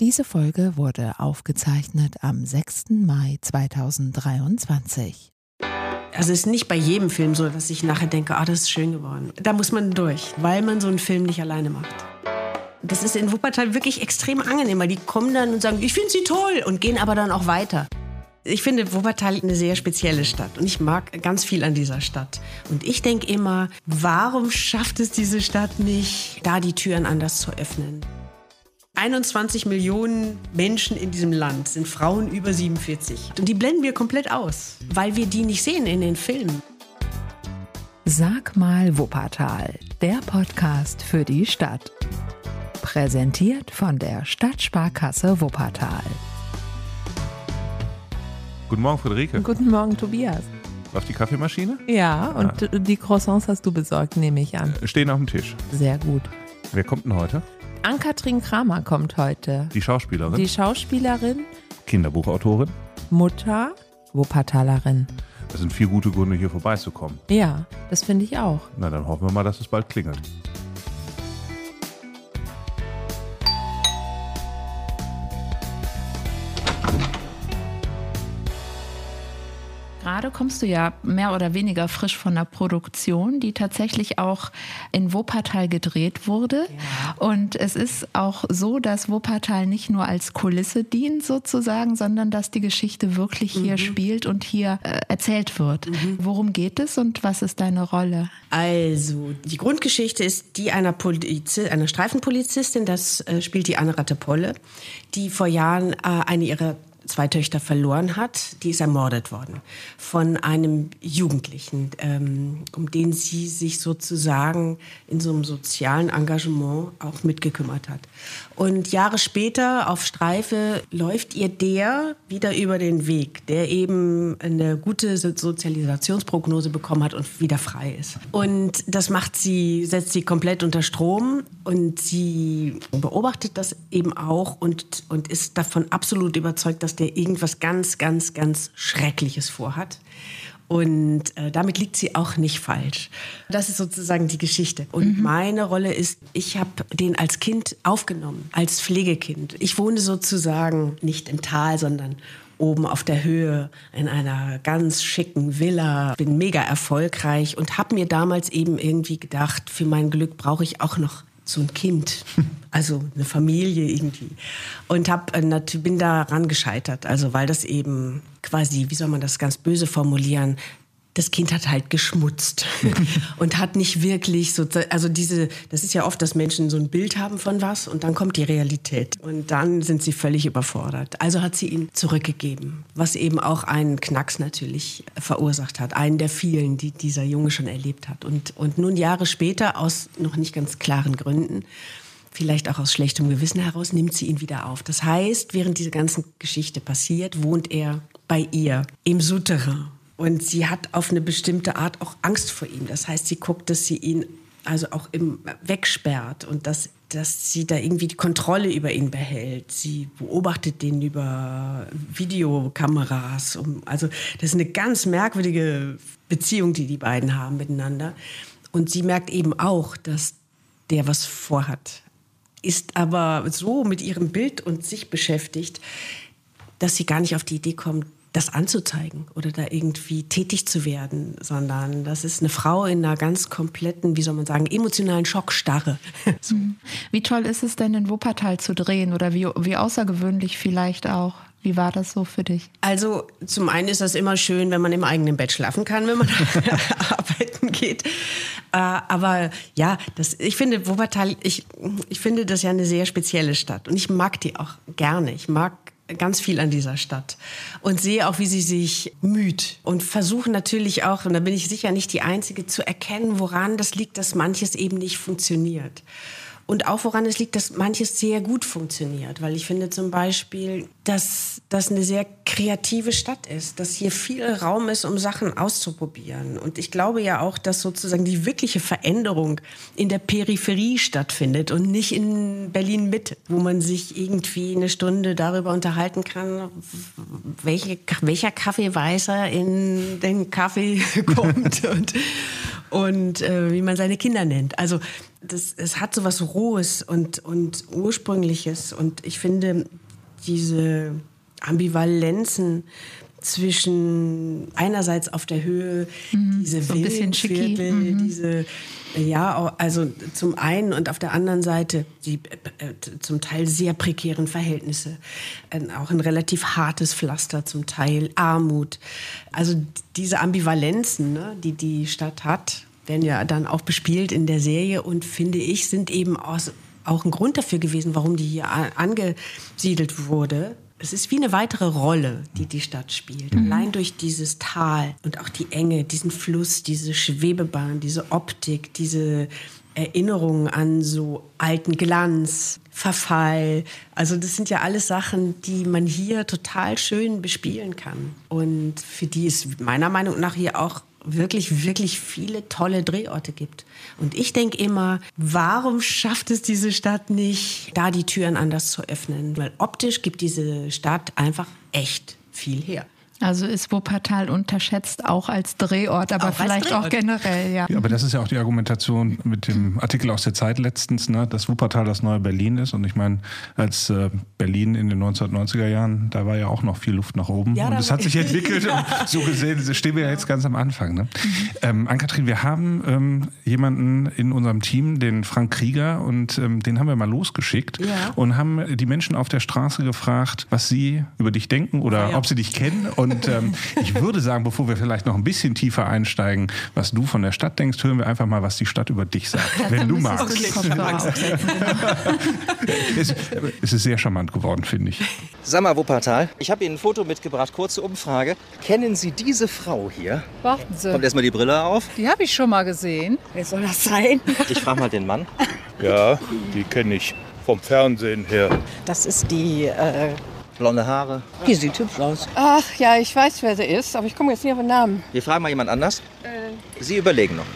Diese Folge wurde aufgezeichnet am 6. Mai 2023. Also es ist nicht bei jedem Film so, dass ich nachher denke, ah, das ist schön geworden. Da muss man durch, weil man so einen Film nicht alleine macht. Das ist in Wuppertal wirklich extrem angenehm, weil die kommen dann und sagen, ich finde sie toll und gehen aber dann auch weiter. Ich finde Wuppertal eine sehr spezielle Stadt und ich mag ganz viel an dieser Stadt. Und ich denke immer, warum schafft es diese Stadt nicht, da die Türen anders zu öffnen? 21 Millionen Menschen in diesem Land sind Frauen über 47. Und die blenden wir komplett aus, weil wir die nicht sehen in den Filmen. Sag mal Wuppertal, der Podcast für die Stadt. Präsentiert von der Stadtsparkasse Wuppertal. Guten Morgen, Friederike. Guten Morgen, Tobias. Auf die Kaffeemaschine? Ja, und ja. die Croissants hast du besorgt, nehme ich an. Stehen auf dem Tisch. Sehr gut. Wer kommt denn heute? Ann-Kathrin Kramer kommt heute. Die Schauspielerin? Die Schauspielerin. Kinderbuchautorin. Mutter. Wuppertalerin. Das sind vier gute Gründe, hier vorbeizukommen. Ja, das finde ich auch. Na, dann hoffen wir mal, dass es bald klingelt. Gerade kommst du ja mehr oder weniger frisch von der Produktion, die tatsächlich auch in Wuppertal gedreht wurde. Ja. Und es ist auch so, dass Wuppertal nicht nur als Kulisse dient sozusagen, sondern dass die Geschichte wirklich hier mhm. spielt und hier äh, erzählt wird. Mhm. Worum geht es und was ist deine Rolle? Also, die Grundgeschichte ist die einer, Polizi einer Streifenpolizistin, das äh, spielt die Anne Rattepolle, die vor Jahren äh, eine ihrer zwei Töchter verloren hat, die ist ermordet worden von einem Jugendlichen, ähm, um den sie sich sozusagen in so einem sozialen Engagement auch mitgekümmert hat. Und Jahre später auf Streife läuft ihr der wieder über den Weg, der eben eine gute Sozialisationsprognose bekommen hat und wieder frei ist. Und das macht sie, setzt sie komplett unter Strom und sie beobachtet das eben auch und, und ist davon absolut überzeugt, dass der irgendwas ganz, ganz, ganz Schreckliches vorhat. Und äh, damit liegt sie auch nicht falsch. Das ist sozusagen die Geschichte. Und mhm. meine Rolle ist, ich habe den als Kind aufgenommen, als Pflegekind. Ich wohne sozusagen nicht im Tal, sondern oben auf der Höhe in einer ganz schicken Villa, bin mega erfolgreich und habe mir damals eben irgendwie gedacht, für mein Glück brauche ich auch noch so ein Kind, also eine Familie irgendwie. Und hab, äh, bin daran gescheitert, also weil das eben quasi, wie soll man das ganz böse formulieren, das Kind hat halt geschmutzt und hat nicht wirklich so, also diese, das ist ja oft, dass Menschen so ein Bild haben von was und dann kommt die Realität und dann sind sie völlig überfordert. Also hat sie ihn zurückgegeben, was eben auch einen Knacks natürlich verursacht hat, einen der vielen, die dieser Junge schon erlebt hat. Und, und nun Jahre später, aus noch nicht ganz klaren Gründen, vielleicht auch aus schlechtem Gewissen heraus, nimmt sie ihn wieder auf. Das heißt, während diese ganze Geschichte passiert, wohnt er bei ihr im Souterrain und sie hat auf eine bestimmte Art auch Angst vor ihm. Das heißt, sie guckt, dass sie ihn also auch im, wegsperrt und dass, dass sie da irgendwie die Kontrolle über ihn behält. Sie beobachtet den über Videokameras. Um, also das ist eine ganz merkwürdige Beziehung, die die beiden haben miteinander. Und sie merkt eben auch, dass der was vorhat. Ist aber so mit ihrem Bild und sich beschäftigt, dass sie gar nicht auf die Idee kommt, das anzuzeigen oder da irgendwie tätig zu werden, sondern das ist eine Frau in einer ganz kompletten, wie soll man sagen, emotionalen Schockstarre. Wie toll ist es denn in Wuppertal zu drehen oder wie, wie außergewöhnlich vielleicht auch? Wie war das so für dich? Also zum einen ist das immer schön, wenn man im eigenen Bett schlafen kann, wenn man arbeiten geht. Äh, aber ja, das, ich finde Wuppertal, ich, ich finde das ja eine sehr spezielle Stadt und ich mag die auch gerne. Ich mag ganz viel an dieser Stadt und sehe auch, wie sie sich müht und versuche natürlich auch, und da bin ich sicher nicht die Einzige, zu erkennen, woran das liegt, dass manches eben nicht funktioniert. Und auch woran es liegt, dass manches sehr gut funktioniert. Weil ich finde zum Beispiel, dass das eine sehr kreative Stadt ist, dass hier viel Raum ist, um Sachen auszuprobieren. Und ich glaube ja auch, dass sozusagen die wirkliche Veränderung in der Peripherie stattfindet und nicht in Berlin Mitte, wo man sich irgendwie eine Stunde darüber unterhalten kann, welche, welcher Kaffeeweißer in den Kaffee kommt und, und äh, wie man seine Kinder nennt. Also das, es hat so was Rohes und, und Ursprüngliches. Und ich finde, diese Ambivalenzen zwischen einerseits auf der Höhe mhm, diese so Viertel, mhm. diese ja, also zum einen und auf der anderen Seite die äh, zum Teil sehr prekären Verhältnisse, äh, auch ein relativ hartes Pflaster zum Teil, Armut. Also diese Ambivalenzen, ne, die die Stadt hat, werden ja dann auch bespielt in der Serie und finde ich, sind eben aus, auch ein Grund dafür gewesen, warum die hier angesiedelt wurde. Es ist wie eine weitere Rolle, die die Stadt spielt. Mhm. Allein durch dieses Tal und auch die Enge, diesen Fluss, diese Schwebebahn, diese Optik, diese Erinnerungen an so alten Glanz, Verfall. Also das sind ja alles Sachen, die man hier total schön bespielen kann. Und für die es meiner Meinung nach hier auch wirklich, wirklich viele tolle Drehorte gibt. Und ich denke immer, warum schafft es diese Stadt nicht, da die Türen anders zu öffnen? Weil optisch gibt diese Stadt einfach echt viel her. Also ist Wuppertal unterschätzt auch als Drehort, aber auch vielleicht Drehort. auch generell, ja. ja. Aber das ist ja auch die Argumentation mit dem Artikel aus der Zeit letztens, ne, dass Wuppertal das neue Berlin ist. Und ich meine, als äh, Berlin in den 1990er Jahren, da war ja auch noch viel Luft nach oben. Ja, und es hat sich entwickelt. ja. Und so gesehen stehen wir ja jetzt ganz am Anfang. Ne? Mhm. Ähm, Ann-Kathrin, wir haben ähm, jemanden in unserem Team, den Frank Krieger, und ähm, den haben wir mal losgeschickt ja. und haben die Menschen auf der Straße gefragt, was sie über dich denken oder ob sie dich kennen. Und ähm, ich würde sagen, bevor wir vielleicht noch ein bisschen tiefer einsteigen, was du von der Stadt denkst, hören wir einfach mal, was die Stadt über dich sagt, wenn du magst. es, es ist sehr charmant geworden, finde ich. Sag mal, Wuppertal, ich habe Ihnen ein Foto mitgebracht, kurze Umfrage. Kennen Sie diese Frau hier? Warten Sie. Kommt erstmal die Brille auf. Die habe ich schon mal gesehen. Wer soll das sein? Ich frage mal den Mann. Ja, die kenne ich vom Fernsehen her. Das ist die äh, Blonde Haare. Die sieht hübsch aus. Ach ja, ich weiß, wer sie ist, aber ich komme jetzt nicht auf den Namen. Wir fragen mal jemand anders. Äh. Sie überlegen noch.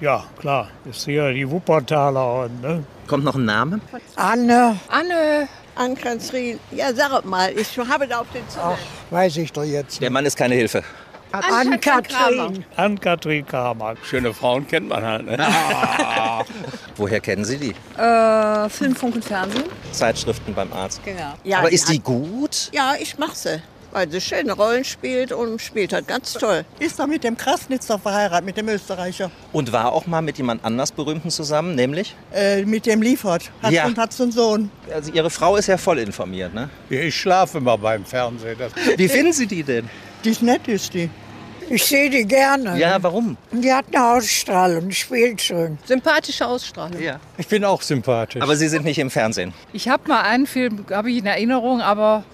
Ja, klar. Ist hier die Wuppertaler. Ne? Kommt noch ein Name? Anne. Anne. Ann-Kathrin. Ja, sag mal, ich habe da auf den Zettel. Ach, weiß ich doch jetzt. Der Mann ist keine Hilfe. Ann-Kathrin. Ann-Kathrin Kramer. Schöne Frauen kennt man halt. Ne? Woher kennen Sie die? Äh, Film, Funk und Fernsehen. Zeitschriften beim Arzt. Genau. Ja, Aber ist die gut? Ja, ich mache sie. Weil sie schöne Rollen spielt und spielt halt ganz toll. Ist doch mit dem Krasnitzer verheiratet, mit dem Österreicher. Und war auch mal mit jemand anders Berühmten zusammen, nämlich? Äh, mit dem Liefert. Hat Ja. und hat so einen Sohn. Also Ihre Frau ist ja voll informiert, ne? Ich schlafe immer beim Fernsehen. Das Wie finden Sie die denn? Die ist nett, ist die. Ich sehe die gerne. Ja, warum? Die hat eine Ausstrahlung, spielt schön. Sympathische Ausstrahlung. Ja. ich bin auch sympathisch. Aber Sie sind nicht im Fernsehen. Ich habe mal einen Film, habe ich in Erinnerung, aber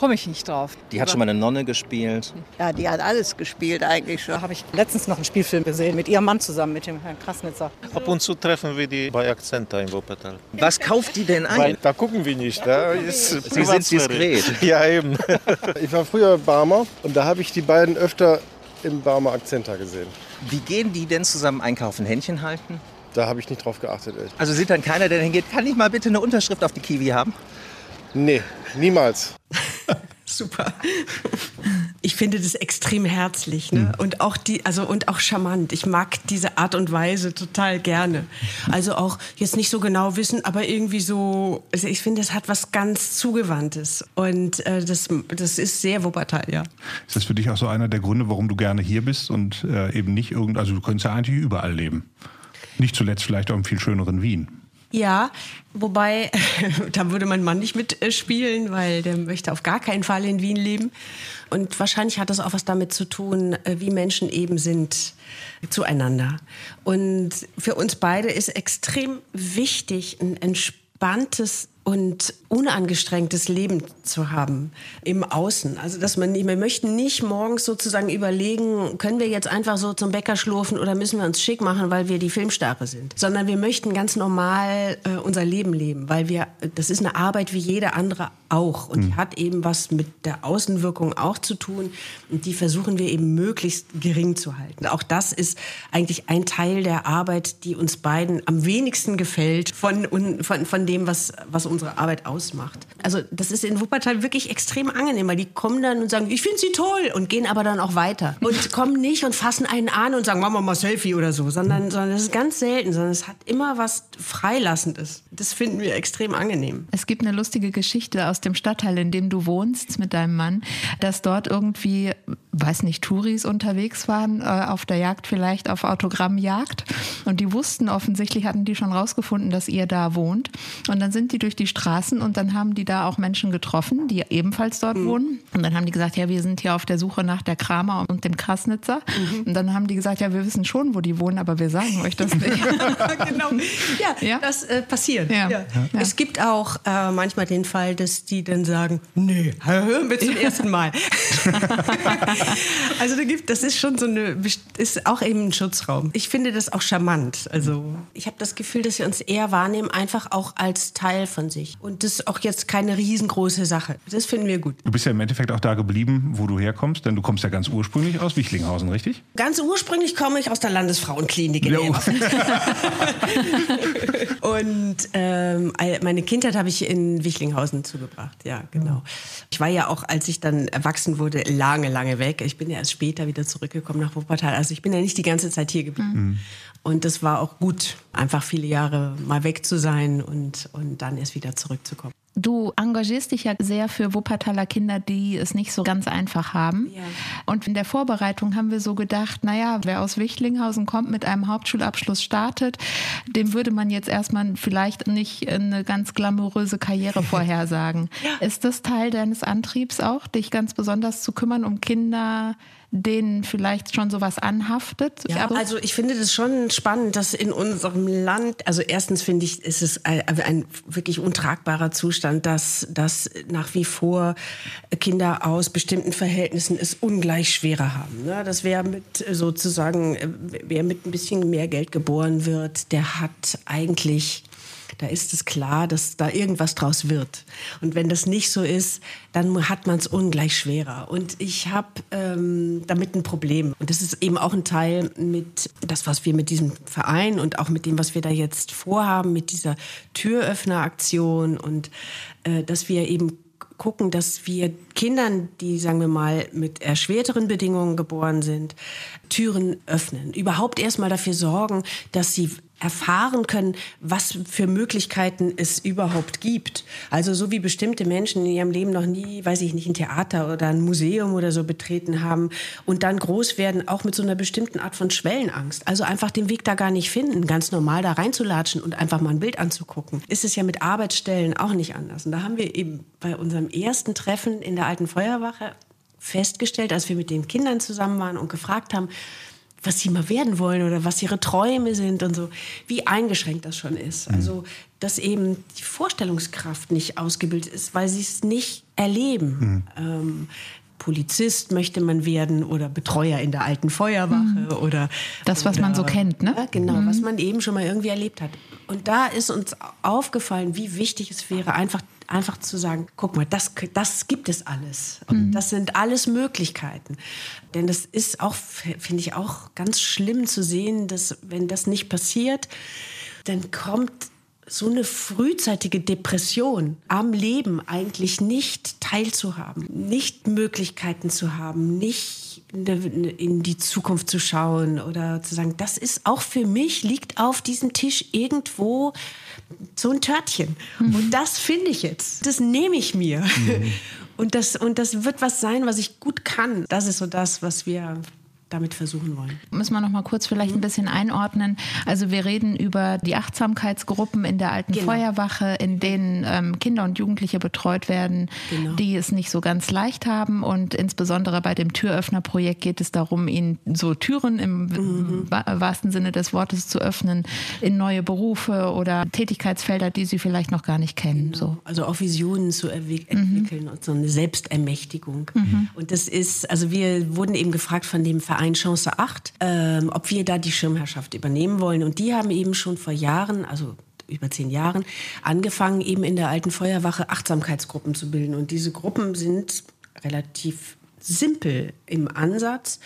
komme ich nicht drauf. Die hat schon mal eine Nonne gespielt. Ja, die hat alles gespielt eigentlich schon. Da habe ich letztens noch einen Spielfilm gesehen mit ihrem Mann zusammen, mit dem Herrn Krasnitzer. Ab und zu treffen wir die bei Akzenta in Wuppertal. Was kauft die denn ein? Weil da gucken wir nicht. Da ist Sie sind diskret. Ja, eben. Ich war früher Barmer und da habe ich die beiden öfter im Barmer Akzenta gesehen. Wie gehen die denn zusammen einkaufen? Händchen halten? Da habe ich nicht drauf geachtet. Echt. Also sieht dann keiner, der hingeht, kann ich mal bitte eine Unterschrift auf die Kiwi haben? Nee, niemals. Super. Ich finde das extrem herzlich ne? und auch die, also und auch charmant. Ich mag diese Art und Weise total gerne. Also auch jetzt nicht so genau wissen, aber irgendwie so. Also ich finde, es hat was ganz zugewandtes und äh, das, das ist sehr Wuppertal, ja. Ist das für dich auch so einer der Gründe, warum du gerne hier bist und äh, eben nicht irgend, also du könntest ja eigentlich überall leben. Nicht zuletzt vielleicht auch im viel schöneren Wien. Ja, wobei, da würde mein Mann nicht mitspielen, weil der möchte auf gar keinen Fall in Wien leben. Und wahrscheinlich hat das auch was damit zu tun, äh, wie Menschen eben sind zueinander. Und für uns beide ist extrem wichtig, ein entspanntes und unangestrengtes Leben zu haben im Außen. Also dass man nicht, wir möchten nicht morgens sozusagen überlegen, können wir jetzt einfach so zum Bäcker schlurfen oder müssen wir uns schick machen, weil wir die Filmstarre sind, sondern wir möchten ganz normal äh, unser Leben leben, weil wir das ist eine Arbeit wie jede andere auch und die hat eben was mit der Außenwirkung auch zu tun und die versuchen wir eben möglichst gering zu halten. Auch das ist eigentlich ein Teil der Arbeit, die uns beiden am wenigsten gefällt von von, von dem was was uns unsere Arbeit ausmacht. Also das ist in Wuppertal wirklich extrem angenehm, weil die kommen dann und sagen, ich finde sie toll und gehen aber dann auch weiter. Und kommen nicht und fassen einen an und sagen, machen wir mal Selfie oder so, sondern, sondern das ist ganz selten, sondern es hat immer was Freilassendes. Das finden wir extrem angenehm. Es gibt eine lustige Geschichte aus dem Stadtteil, in dem du wohnst mit deinem Mann, dass dort irgendwie, weiß nicht, Touris unterwegs waren, äh, auf der Jagd vielleicht auf Autogrammjagd. Und die wussten offensichtlich, hatten die schon rausgefunden, dass ihr da wohnt. Und dann sind die durch die Straßen und dann haben die da auch Menschen getroffen, die ebenfalls dort mhm. wohnen. Und dann haben die gesagt, ja, wir sind hier auf der Suche nach der Kramer und dem Krasnitzer. Mhm. Und dann haben die gesagt, ja, wir wissen schon, wo die wohnen, aber wir sagen euch das nicht. genau. Ja, ja? das äh, passiert. Ja. Ja. Es gibt auch äh, manchmal den Fall, dass die dann sagen, nee, hören wir zum ersten Mal. also da gibt, das ist schon so eine, ist auch eben ein Schutzraum. Ich finde das auch charmant. Also ich habe das Gefühl, dass wir uns eher wahrnehmen, einfach auch als Teil von sich. Und das ist auch jetzt keine riesengroße Sache. Das finden wir gut. Du bist ja im Endeffekt auch da geblieben, wo du herkommst, denn du kommst ja ganz ursprünglich aus Wichlinghausen, richtig? Ganz ursprünglich komme ich aus der Landesfrauenklinik in ja. Und ähm, meine Kindheit habe ich in Wichlinghausen zugebracht. Ja, genau. Ich war ja auch, als ich dann erwachsen wurde, lange, lange weg. Ich bin ja erst später wieder zurückgekommen nach Wuppertal. Also ich bin ja nicht die ganze Zeit hier geblieben. Mhm. Und das war auch gut, einfach viele Jahre mal weg zu sein und, und dann erst wieder zurückzukommen. Du engagierst dich ja sehr für Wuppertaler Kinder, die es nicht so ganz einfach haben. Ja. Und in der Vorbereitung haben wir so gedacht, naja, wer aus Wichtlinghausen kommt, mit einem Hauptschulabschluss startet, dem würde man jetzt erstmal vielleicht nicht eine ganz glamouröse Karriere vorhersagen. ja. Ist das Teil deines Antriebs auch, dich ganz besonders zu kümmern um Kinder, denen vielleicht schon sowas anhaftet? Ja, also ich finde das schon spannend, dass in unserem Land, also erstens finde ich, ist es ein, ein wirklich untragbarer Zustand, dass, dass nach wie vor Kinder aus bestimmten Verhältnissen es ungleich schwerer haben. Ne? Dass wer mit sozusagen, wer mit ein bisschen mehr Geld geboren wird, der hat eigentlich da ist es klar, dass da irgendwas draus wird. Und wenn das nicht so ist, dann hat man es ungleich schwerer. Und ich habe ähm, damit ein Problem. Und das ist eben auch ein Teil mit das, was wir mit diesem Verein und auch mit dem, was wir da jetzt vorhaben, mit dieser Türöffneraktion und äh, dass wir eben gucken, dass wir Kindern, die, sagen wir mal, mit erschwerteren Bedingungen geboren sind, Türen öffnen. Überhaupt erstmal dafür sorgen, dass sie erfahren können, was für Möglichkeiten es überhaupt gibt. Also so wie bestimmte Menschen in ihrem Leben noch nie, weiß ich nicht, ein Theater oder ein Museum oder so betreten haben und dann groß werden, auch mit so einer bestimmten Art von Schwellenangst. Also einfach den Weg da gar nicht finden, ganz normal da reinzulatschen und einfach mal ein Bild anzugucken. Ist es ja mit Arbeitsstellen auch nicht anders. Und da haben wir eben bei unserem ersten Treffen in der alten Feuerwache festgestellt, als wir mit den Kindern zusammen waren und gefragt haben, was sie mal werden wollen oder was ihre Träume sind und so, wie eingeschränkt das schon ist. Mhm. Also, dass eben die Vorstellungskraft nicht ausgebildet ist, weil sie es nicht erleben. Mhm. Ähm, Polizist möchte man werden oder Betreuer in der alten Feuerwache mhm. oder das, was oder, man so kennt, ne? Ja, genau, mhm. was man eben schon mal irgendwie erlebt hat. Und da ist uns aufgefallen, wie wichtig es wäre, einfach einfach zu sagen, guck mal, das, das gibt es alles. Und mhm. das sind alles Möglichkeiten. Denn das ist auch, finde ich, auch ganz schlimm zu sehen, dass wenn das nicht passiert, dann kommt so eine frühzeitige Depression am Leben eigentlich nicht teilzuhaben, nicht Möglichkeiten zu haben, nicht in die Zukunft zu schauen oder zu sagen, das ist auch für mich, liegt auf diesem Tisch irgendwo so ein Törtchen. Mhm. Und das finde ich jetzt. Das nehme ich mir. Mhm. Und, das, und das wird was sein, was ich gut kann. Das ist so das, was wir damit versuchen wollen. Müssen wir noch mal kurz vielleicht ein bisschen einordnen. Also wir reden über die Achtsamkeitsgruppen in der alten genau. Feuerwache, in denen ähm, Kinder und Jugendliche betreut werden, genau. die es nicht so ganz leicht haben. Und insbesondere bei dem Türöffnerprojekt geht es darum, ihnen so Türen im mhm. wahrsten Sinne des Wortes zu öffnen in neue Berufe oder Tätigkeitsfelder, die sie vielleicht noch gar nicht kennen. Genau. So. Also auch Visionen zu mhm. entwickeln mhm. und so eine Selbstermächtigung. Mhm. Und das ist, also wir wurden eben gefragt von dem Verein, Verein Chance 8, ähm, ob wir da die Schirmherrschaft übernehmen wollen. Und die haben eben schon vor Jahren, also über zehn Jahren, angefangen, eben in der alten Feuerwache Achtsamkeitsgruppen zu bilden. Und diese Gruppen sind relativ simpel im Ansatz,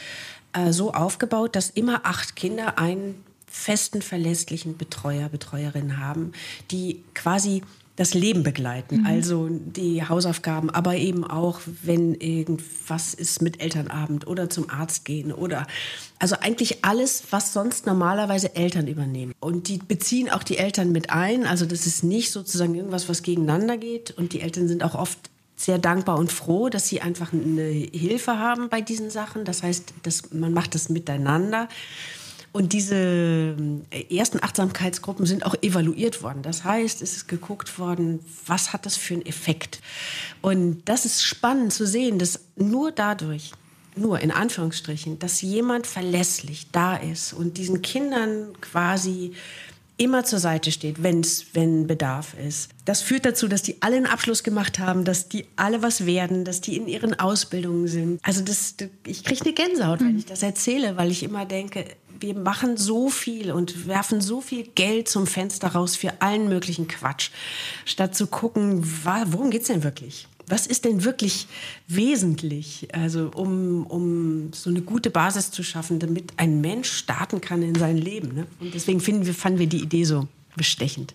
äh, so aufgebaut, dass immer acht Kinder einen festen, verlässlichen Betreuer, Betreuerin haben, die quasi das Leben begleiten, mhm. also die Hausaufgaben, aber eben auch, wenn irgendwas ist mit Elternabend oder zum Arzt gehen oder also eigentlich alles, was sonst normalerweise Eltern übernehmen. Und die beziehen auch die Eltern mit ein, also das ist nicht sozusagen irgendwas, was gegeneinander geht und die Eltern sind auch oft sehr dankbar und froh, dass sie einfach eine Hilfe haben bei diesen Sachen. Das heißt, dass man macht das miteinander. Und diese äh, ersten Achtsamkeitsgruppen sind auch evaluiert worden. Das heißt, es ist geguckt worden, was hat das für einen Effekt. Und das ist spannend zu sehen, dass nur dadurch, nur in Anführungsstrichen, dass jemand verlässlich da ist und diesen Kindern quasi immer zur Seite steht, wenn's, wenn Bedarf ist. Das führt dazu, dass die alle einen Abschluss gemacht haben, dass die alle was werden, dass die in ihren Ausbildungen sind. Also das, ich kriege eine Gänsehaut, wenn mhm. ich das erzähle, weil ich immer denke, wir machen so viel und werfen so viel Geld zum Fenster raus für allen möglichen Quatsch, statt zu gucken, worum geht es denn wirklich? was ist denn wirklich wesentlich, also um, um so eine gute Basis zu schaffen, damit ein Mensch starten kann in sein Leben. Ne? Und deswegen finden wir, fanden wir die Idee so bestechend.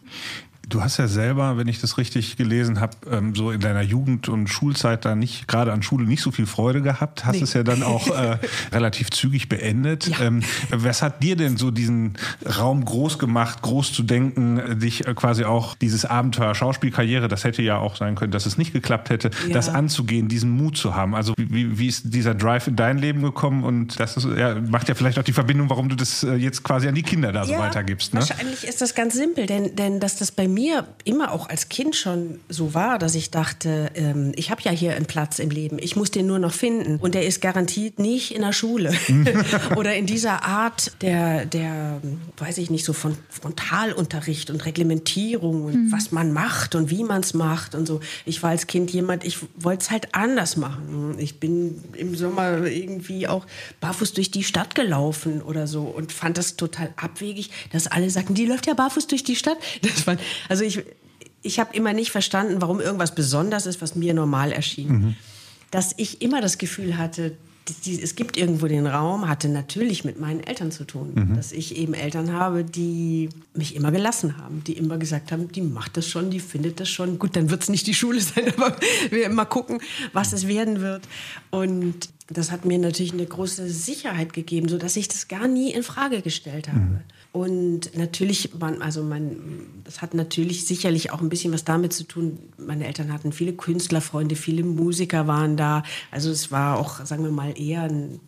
Du hast ja selber, wenn ich das richtig gelesen habe, ähm, so in deiner Jugend- und Schulzeit da nicht, gerade an Schule nicht so viel Freude gehabt, hast nee. es ja dann auch äh, relativ zügig beendet. Ja. Ähm, was hat dir denn so diesen Raum groß gemacht, groß zu denken, dich äh, quasi auch dieses Abenteuer Schauspielkarriere, das hätte ja auch sein können, dass es nicht geklappt hätte, ja. das anzugehen, diesen Mut zu haben? Also wie, wie ist dieser Drive in dein Leben gekommen und das ist, ja, macht ja vielleicht auch die Verbindung, warum du das äh, jetzt quasi an die Kinder da so weitergibst. Ne? Wahrscheinlich ist das ganz simpel, denn, denn dass das bei mir mir immer auch als Kind schon so war, dass ich dachte, ähm, ich habe ja hier einen Platz im Leben, ich muss den nur noch finden. Und der ist garantiert nicht in der Schule oder in dieser Art der, der, weiß ich nicht, so von Frontalunterricht und Reglementierung und mhm. was man macht und wie man es macht und so. Ich war als Kind jemand, ich wollte es halt anders machen. Ich bin im Sommer irgendwie auch barfuß durch die Stadt gelaufen oder so und fand das total abwegig, dass alle sagten, die läuft ja barfuß durch die Stadt. Das war, also ich, ich habe immer nicht verstanden, warum irgendwas besonders ist, was mir normal erschien. Mhm. Dass ich immer das Gefühl hatte, die, es gibt irgendwo den Raum, hatte natürlich mit meinen Eltern zu tun. Mhm. Dass ich eben Eltern habe, die mich immer gelassen haben, die immer gesagt haben, die macht das schon, die findet das schon. Gut, dann wird es nicht die Schule sein, aber wir mal gucken, was es werden wird. Und das hat mir natürlich eine große Sicherheit gegeben, sodass ich das gar nie in Frage gestellt habe. Mhm. Und natürlich, man, also man, das hat natürlich sicherlich auch ein bisschen was damit zu tun. Meine Eltern hatten viele Künstlerfreunde, viele Musiker waren da. Also es war auch, sagen wir mal, eher ein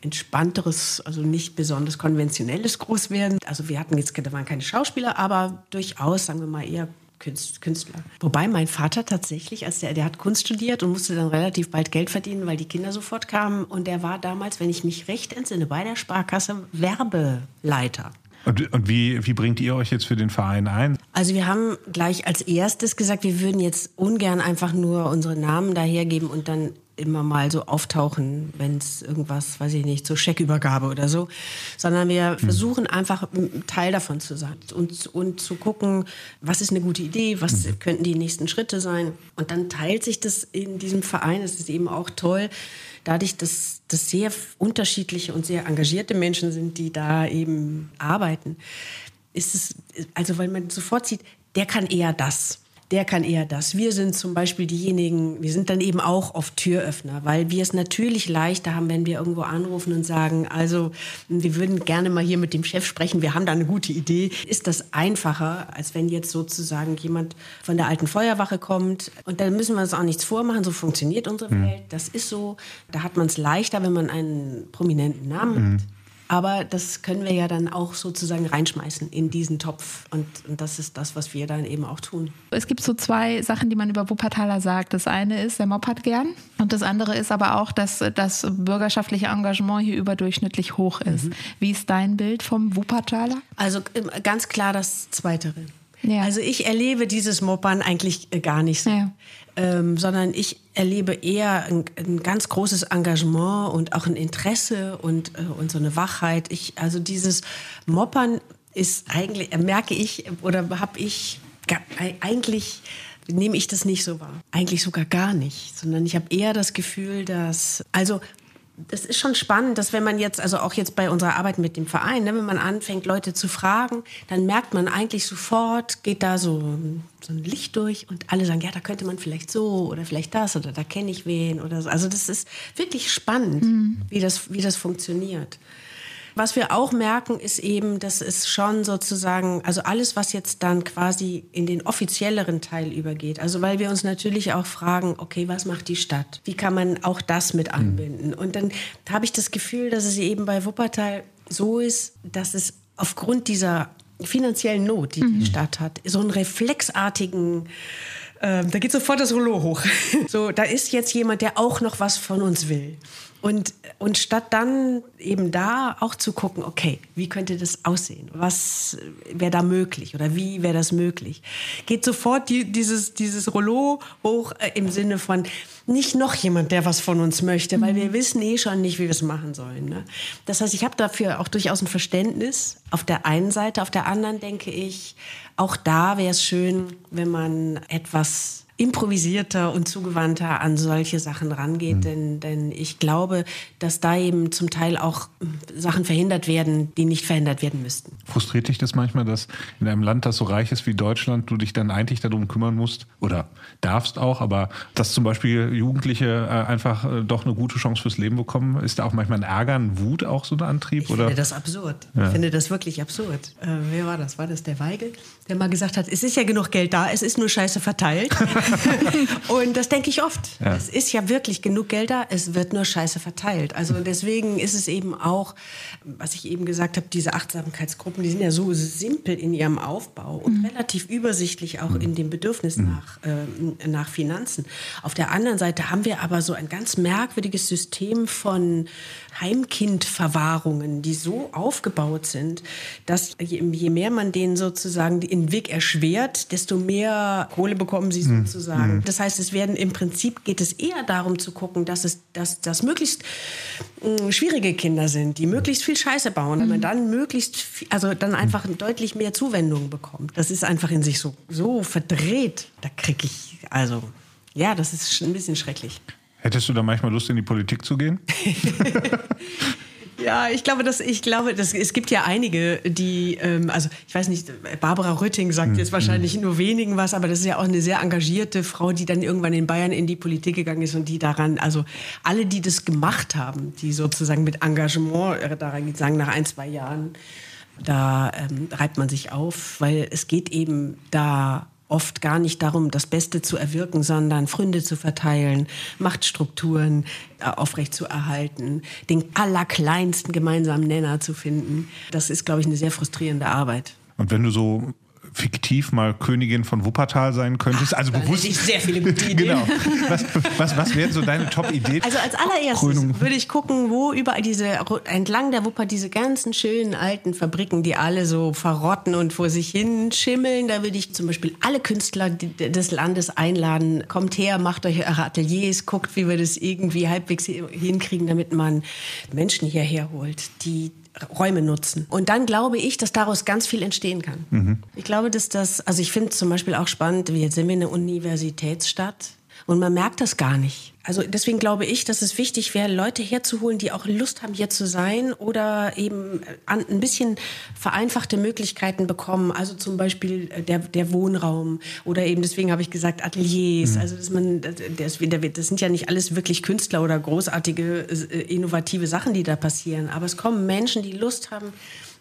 entspannteres, also nicht besonders konventionelles Großwerden. Also wir hatten jetzt, da waren keine Schauspieler, aber durchaus, sagen wir mal, eher Künstler. Wobei mein Vater tatsächlich, als der, der hat Kunst studiert und musste dann relativ bald Geld verdienen, weil die Kinder sofort kamen. Und der war damals, wenn ich mich recht entsinne, bei der Sparkasse Werbeleiter. Und, und, wie, wie bringt ihr euch jetzt für den Verein ein? Also wir haben gleich als erstes gesagt, wir würden jetzt ungern einfach nur unsere Namen dahergeben und dann immer mal so auftauchen, wenn es irgendwas, weiß ich nicht, zur Scheckübergabe oder so, sondern wir hm. versuchen einfach Teil davon zu sein und, und zu gucken, was ist eine gute Idee, was hm. könnten die nächsten Schritte sein. Und dann teilt sich das in diesem Verein, das ist eben auch toll, dadurch, dass das sehr unterschiedliche und sehr engagierte Menschen sind, die da eben arbeiten, ist es, also weil man sofort sieht, der kann eher das der kann eher das. Wir sind zum Beispiel diejenigen, wir sind dann eben auch oft Türöffner, weil wir es natürlich leichter haben, wenn wir irgendwo anrufen und sagen, also wir würden gerne mal hier mit dem Chef sprechen, wir haben da eine gute Idee. Ist das einfacher, als wenn jetzt sozusagen jemand von der alten Feuerwache kommt und dann müssen wir uns auch nichts vormachen, so funktioniert unsere mhm. Welt, das ist so. Da hat man es leichter, wenn man einen prominenten Namen mhm. hat. Aber das können wir ja dann auch sozusagen reinschmeißen in diesen Topf. Und, und, das ist das, was wir dann eben auch tun. Es gibt so zwei Sachen, die man über Wuppertaler sagt. Das eine ist, der Mob hat gern. Und das andere ist aber auch, dass das bürgerschaftliche Engagement hier überdurchschnittlich hoch ist. Mhm. Wie ist dein Bild vom Wuppertaler? Also ähm, ganz klar das Zweitere. Ja. Also ich erlebe dieses Moppern eigentlich äh, gar nicht so. Ja ähm, sondern ich erlebe eher ein, ein, ganz großes Engagement und auch ein Interesse und, äh, und so eine Wachheit. Ich, also dieses Moppern ist eigentlich, äh, merke ich oder habe ich eigentlich nehme ich das nicht so wahr. Eigentlich sogar gar nicht, sondern ich habe eher das Gefühl, dass, also das ist schon spannend, dass wenn man jetzt, also auch jetzt bei unserer Arbeit mit dem Verein, ne, wenn man anfängt, Leute zu fragen, dann merkt man eigentlich sofort, geht da so, so ein Licht durch und alle sagen, ja, da könnte man vielleicht so oder vielleicht das oder da kenne ich wen oder so. Also das ist wirklich spannend, mhm. wie, das, wie das funktioniert. Was wir auch merken, ist eben, dass es schon sozusagen, also alles, was jetzt dann quasi in den offizielleren Teil übergeht, also weil wir uns natürlich auch fragen, okay, was macht die Stadt? Wie kann man auch das mit anbinden? Und dann habe ich das Gefühl, dass es eben bei Wuppertal so ist, dass es aufgrund dieser finanziellen Not, die die mhm. Stadt hat, so einen reflexartigen ähm, da geht sofort das Rollo hoch. So, da ist jetzt jemand, der auch noch was von uns will. Und, und statt dann eben da auch zu gucken, okay, wie könnte das aussehen? Was wäre da möglich oder wie wäre das möglich? Geht sofort die, dieses, dieses Rollo hoch äh, im Sinne von nicht noch jemand, der was von uns möchte, weil wir mhm. wissen eh schon nicht, wie wir es machen sollen. Ne? Das heißt, ich habe dafür auch durchaus ein Verständnis auf der einen Seite. Auf der anderen denke ich, auch da wäre es schön, wenn man etwas improvisierter und zugewandter an solche Sachen rangeht. Mhm. Denn, denn ich glaube, dass da eben zum Teil auch Sachen verhindert werden, die nicht verhindert werden müssten. Frustriert dich das manchmal, dass in einem Land, das so reich ist wie Deutschland, du dich dann eigentlich darum kümmern musst oder darfst auch, aber dass zum Beispiel Jugendliche äh, einfach äh, doch eine gute Chance fürs Leben bekommen? Ist da auch manchmal ein Ärger, ein Wut auch so ein Antrieb? Ich oder? finde das absurd. Ja. Ich finde das wirklich absurd. Äh, wer war das? War das der Weigel, der mal gesagt hat, es ist ja genug Geld da, es ist nur scheiße verteilt. und das denke ich oft. Ja. Es ist ja wirklich genug Geld da, es wird nur scheiße verteilt. Also deswegen ist es eben auch, was ich eben gesagt habe, diese Achtsamkeitsgruppen, die sind ja so simpel in ihrem Aufbau und mhm. relativ übersichtlich auch in dem Bedürfnis mhm. nach, äh, nach Finanzen. Auf der anderen Seite haben wir aber so ein ganz merkwürdiges System von Heimkindverwahrungen, die so aufgebaut sind, dass je, mehr man denen sozusagen den Weg erschwert, desto mehr Kohle bekommen sie mhm. sozusagen. Mhm. Das heißt, es werden im Prinzip geht es eher darum zu gucken, dass es dass, dass möglichst mh, mm, schwierige Kinder sind, die möglichst viel Scheiße bauen, mhm. man dann möglichst viel, also dann einfach deutlich mehr Zuwendung bekommt. Das ist einfach in sich so so verdreht. Da kriege ich also ja, das ist ein bisschen schrecklich. Hättest du da manchmal Lust, in die Politik zu gehen? Ja, ich glaube, dass ich glaube, dass, es gibt ja einige, die, ähm, also ich weiß nicht, Barbara Rütting sagt jetzt wahrscheinlich mhm. nur wenigen was, aber das ist ja auch eine sehr engagierte Frau, die dann irgendwann in Bayern in die Politik gegangen ist und die daran, also alle, die das gemacht haben, die sozusagen mit Engagement äh, daran geht, sagen nach ein, zwei Jahren, da ähm, reibt man sich auf, weil es geht eben da oft gar nicht darum, das Beste zu erwirken, sondern Fründe zu verteilen, Machtstrukturen äh, aufrechtzuerhalten, den allerkleinsten gemeinsamen Nenner zu finden. Das ist, glaube ich, eine sehr frustrierende Arbeit. Und wenn du so fiktiv mal Königin von Wuppertal sein könntest? Also bewusst. Ich sehr viele gute Ideen. genau. Was, was, was wären so deine Top-Ideen? Also als allererstes Krönung. würde ich gucken, wo überall diese, entlang der Wupper diese ganzen schönen alten Fabriken, die alle so verrotten und vor sich hin schimmeln. Da würde ich zum Beispiel alle Künstler des Landes einladen. Kommt her, macht euch eure Ateliers, guckt, wie wir das irgendwie halbwegs hinkriegen, damit man Menschen hierher holt, die Räume nutzen. Und dann glaube ich, dass daraus ganz viel entstehen kann. Mhm. Ich glaube, dass das, also ich finde zum Beispiel auch spannend, jetzt sind wir eine Universitätsstadt und man merkt das gar nicht. Also deswegen glaube ich, dass es wichtig wäre, Leute herzuholen, die auch Lust haben, hier zu sein oder eben ein bisschen vereinfachte Möglichkeiten bekommen. Also zum Beispiel äh, der, der Wohnraum oder eben deswegen habe ich gesagt Ateliers. Mhm. Also dass man, das, das sind ja nicht alles wirklich Künstler oder großartige, äh, innovative Sachen, die da passieren. Aber es kommen Menschen, die Lust haben,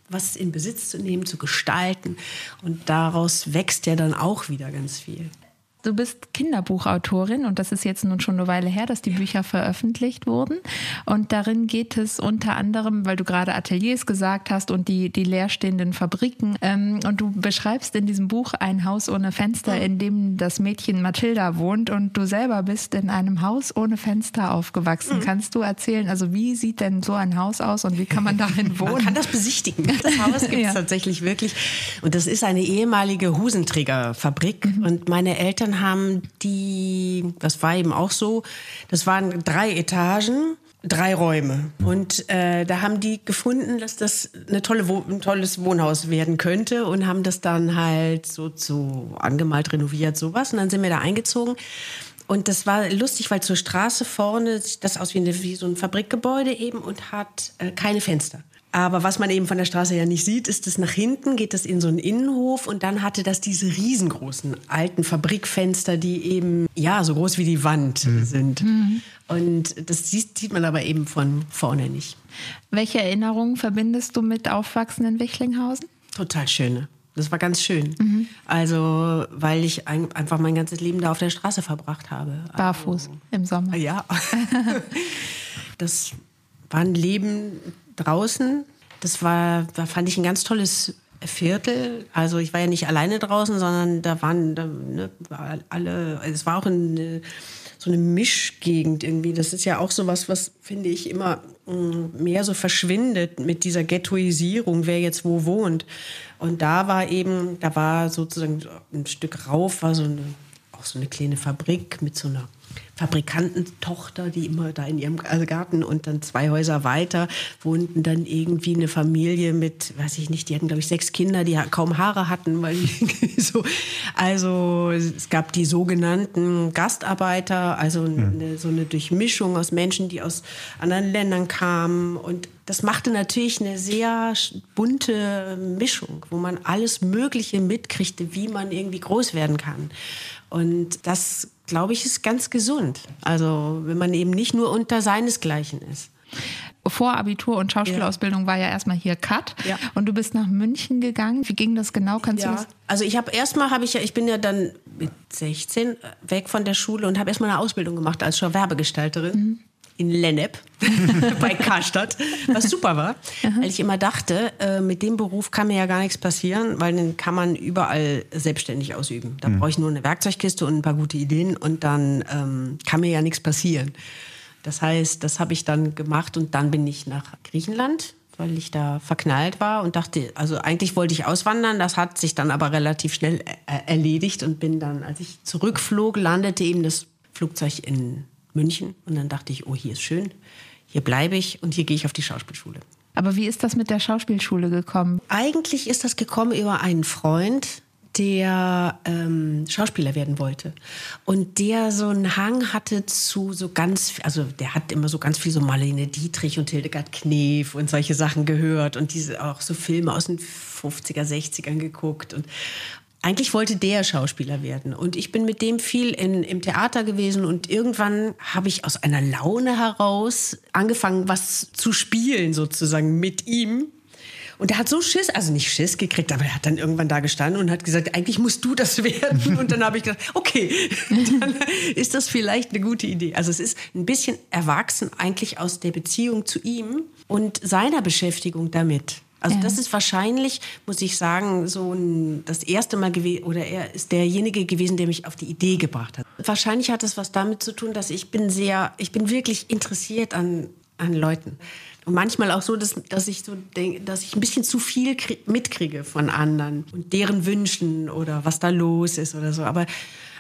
was in Besitz zu nehmen, zu gestalten. Und daraus wächst ja dann auch wieder ganz viel. Du bist Kinderbuchautorin und das ist jetzt nun schon eine Weile her, dass die Bücher veröffentlicht wurden. Und darin geht es unter anderem, weil du gerade Ateliers gesagt hast und die, die leerstehenden Fabriken. Ähm, und du beschreibst in diesem Buch ein Haus ohne Fenster, in dem das Mädchen Mathilda wohnt und du selber bist in einem Haus ohne Fenster aufgewachsen. Mhm. Kannst du erzählen, also wie sieht denn so ein Haus aus und wie kann man darin wohnen? Man kann das besichtigen. Das Haus gibt es ja. tatsächlich wirklich. Und das ist eine ehemalige Husenträgerfabrik. Mhm. Und meine Eltern haben die, das war eben auch so, das waren drei Etagen drei Räume. Und äh, da haben die gefunden, dass das eine tolle ein tolles Wohnhaus werden könnte und haben das dann halt so, so angemalt, renoviert, sowas. Und dann sind wir da eingezogen. Und das war lustig, weil zur Straße vorne sieht das aus wie, eine, wie so ein Fabrikgebäude eben und hat äh, keine Fenster. Aber was man eben von der Straße ja nicht sieht, ist es nach hinten, geht das in so einen Innenhof und dann hatte das diese riesengroßen alten Fabrikfenster, die eben, ja, so groß wie die Wand Mhm. sind. Und das sieht, sieht man aber eben von vorne nicht. Welche Erinnerungen verbindest du mit Aufwachsen in Wichlinghausen? Total schöne. Das war ganz schön. Also, weil ich ein, einfach mein ganzes Leben da auf der Straße verbracht habe. Barfuß im Sommer. Ja. das war ein Leben draußen. Das war, da fand ich ein ganz tolles Viertel. Also ich war ja nicht alleine draußen, sondern da waren da, ne, alle, es war auch eine, so eine Mischgegend irgendwie. Das ist ja auch so was, was finde ich immer mh, mehr so verschwindet mit dieser Ghettoisierung, wer jetzt wo wohnt. Und da war eben, da war sozusagen ein Stück rauf, war so eine, auch so eine kleine Fabrik mit so einer Fabrikantentochter, die immer da in ihrem Garten und dann zwei Häuser weiter wohnten dann irgendwie eine Familie mit, weiß ich nicht, die hatten glaube ich sechs Kinder, die kaum Haare hatten, weil so, also es gab die sogenannten Gastarbeiter, also eine, so eine Durchmischung aus Menschen, die aus anderen Ländern kamen und das machte natürlich eine sehr bunte Mischung, wo man alles Mögliche mitkriegte, wie man irgendwie groß werden kann. Und das, glaube ich, ist ganz gesund. Also wenn man eben nicht nur unter seinesgleichen ist. Vor Abitur und Schauspielausbildung war ja erstmal hier Cut Ja. und du bist nach München gegangen. Wie ging das genau? Kannst du Ja. das? Also ich habe erstmal habe ich ja, ich bin ja dann mit 16 weg von der Schule und habe erstmal eine Ausbildung gemacht als Werbegestalterin. In Lennep bei Karstadt, was super war, weil ich immer dachte, äh, mit dem Beruf kann mir ja gar nichts passieren, weil den kann man überall selbstständig ausüben. Da brauche ich nur eine Werkzeugkiste und ein paar gute Ideen und dann ähm, kann mir ja nichts passieren. Das heißt, das habe ich dann gemacht und dann bin ich nach Griechenland, weil ich da verknallt war und dachte, also eigentlich wollte ich auswandern, das hat sich dann aber relativ schnell äh, erledigt und bin dann, als ich zurückflog, landete eben das Flugzeug in München und dann dachte ich, oh, hier ist schön, hier bleibe ich und hier gehe ich auf die Schauspielschule. Aber wie ist das mit der Schauspielschule gekommen? Eigentlich ist das gekommen über einen Freund, der ähm, Schauspieler werden wollte und der so einen Hang hatte zu so ganz, also der hat immer so ganz viel so Marlene Dietrich und Hildegard Knef und solche Sachen gehört und diese auch so Filme aus den 50er, 60ern geguckt und eigentlich wollte der Schauspieler werden. Und ich bin mit dem viel in, im Theater gewesen und irgendwann habe ich aus einer Laune heraus angefangen, was zu spielen sozusagen mit ihm. Und er hat so Schiss, also nicht Schiss gekriegt, aber er hat dann irgendwann da gestanden und hat gesagt, eigentlich musst du das werden. Und dann habe ich gedacht, okay, dann ist das vielleicht eine gute Idee. Also es ist ein bisschen erwachsen eigentlich aus der Beziehung zu ihm und seiner Beschäftigung damit. Also Ja. das ist wahrscheinlich, muss ich sagen, so ein, das erste Mal gewesen, oder er ist derjenige gewesen, der mich auf die Idee gebracht hat. Wahrscheinlich hat es was damit zu tun, dass ich bin sehr, ich bin wirklich interessiert an, an Leuten. Und manchmal auch so, dass, dass ich so denke, dass ich ein bisschen zu viel krie- mitkriege von anderen und deren Wünschen oder was da los ist oder so. Aber,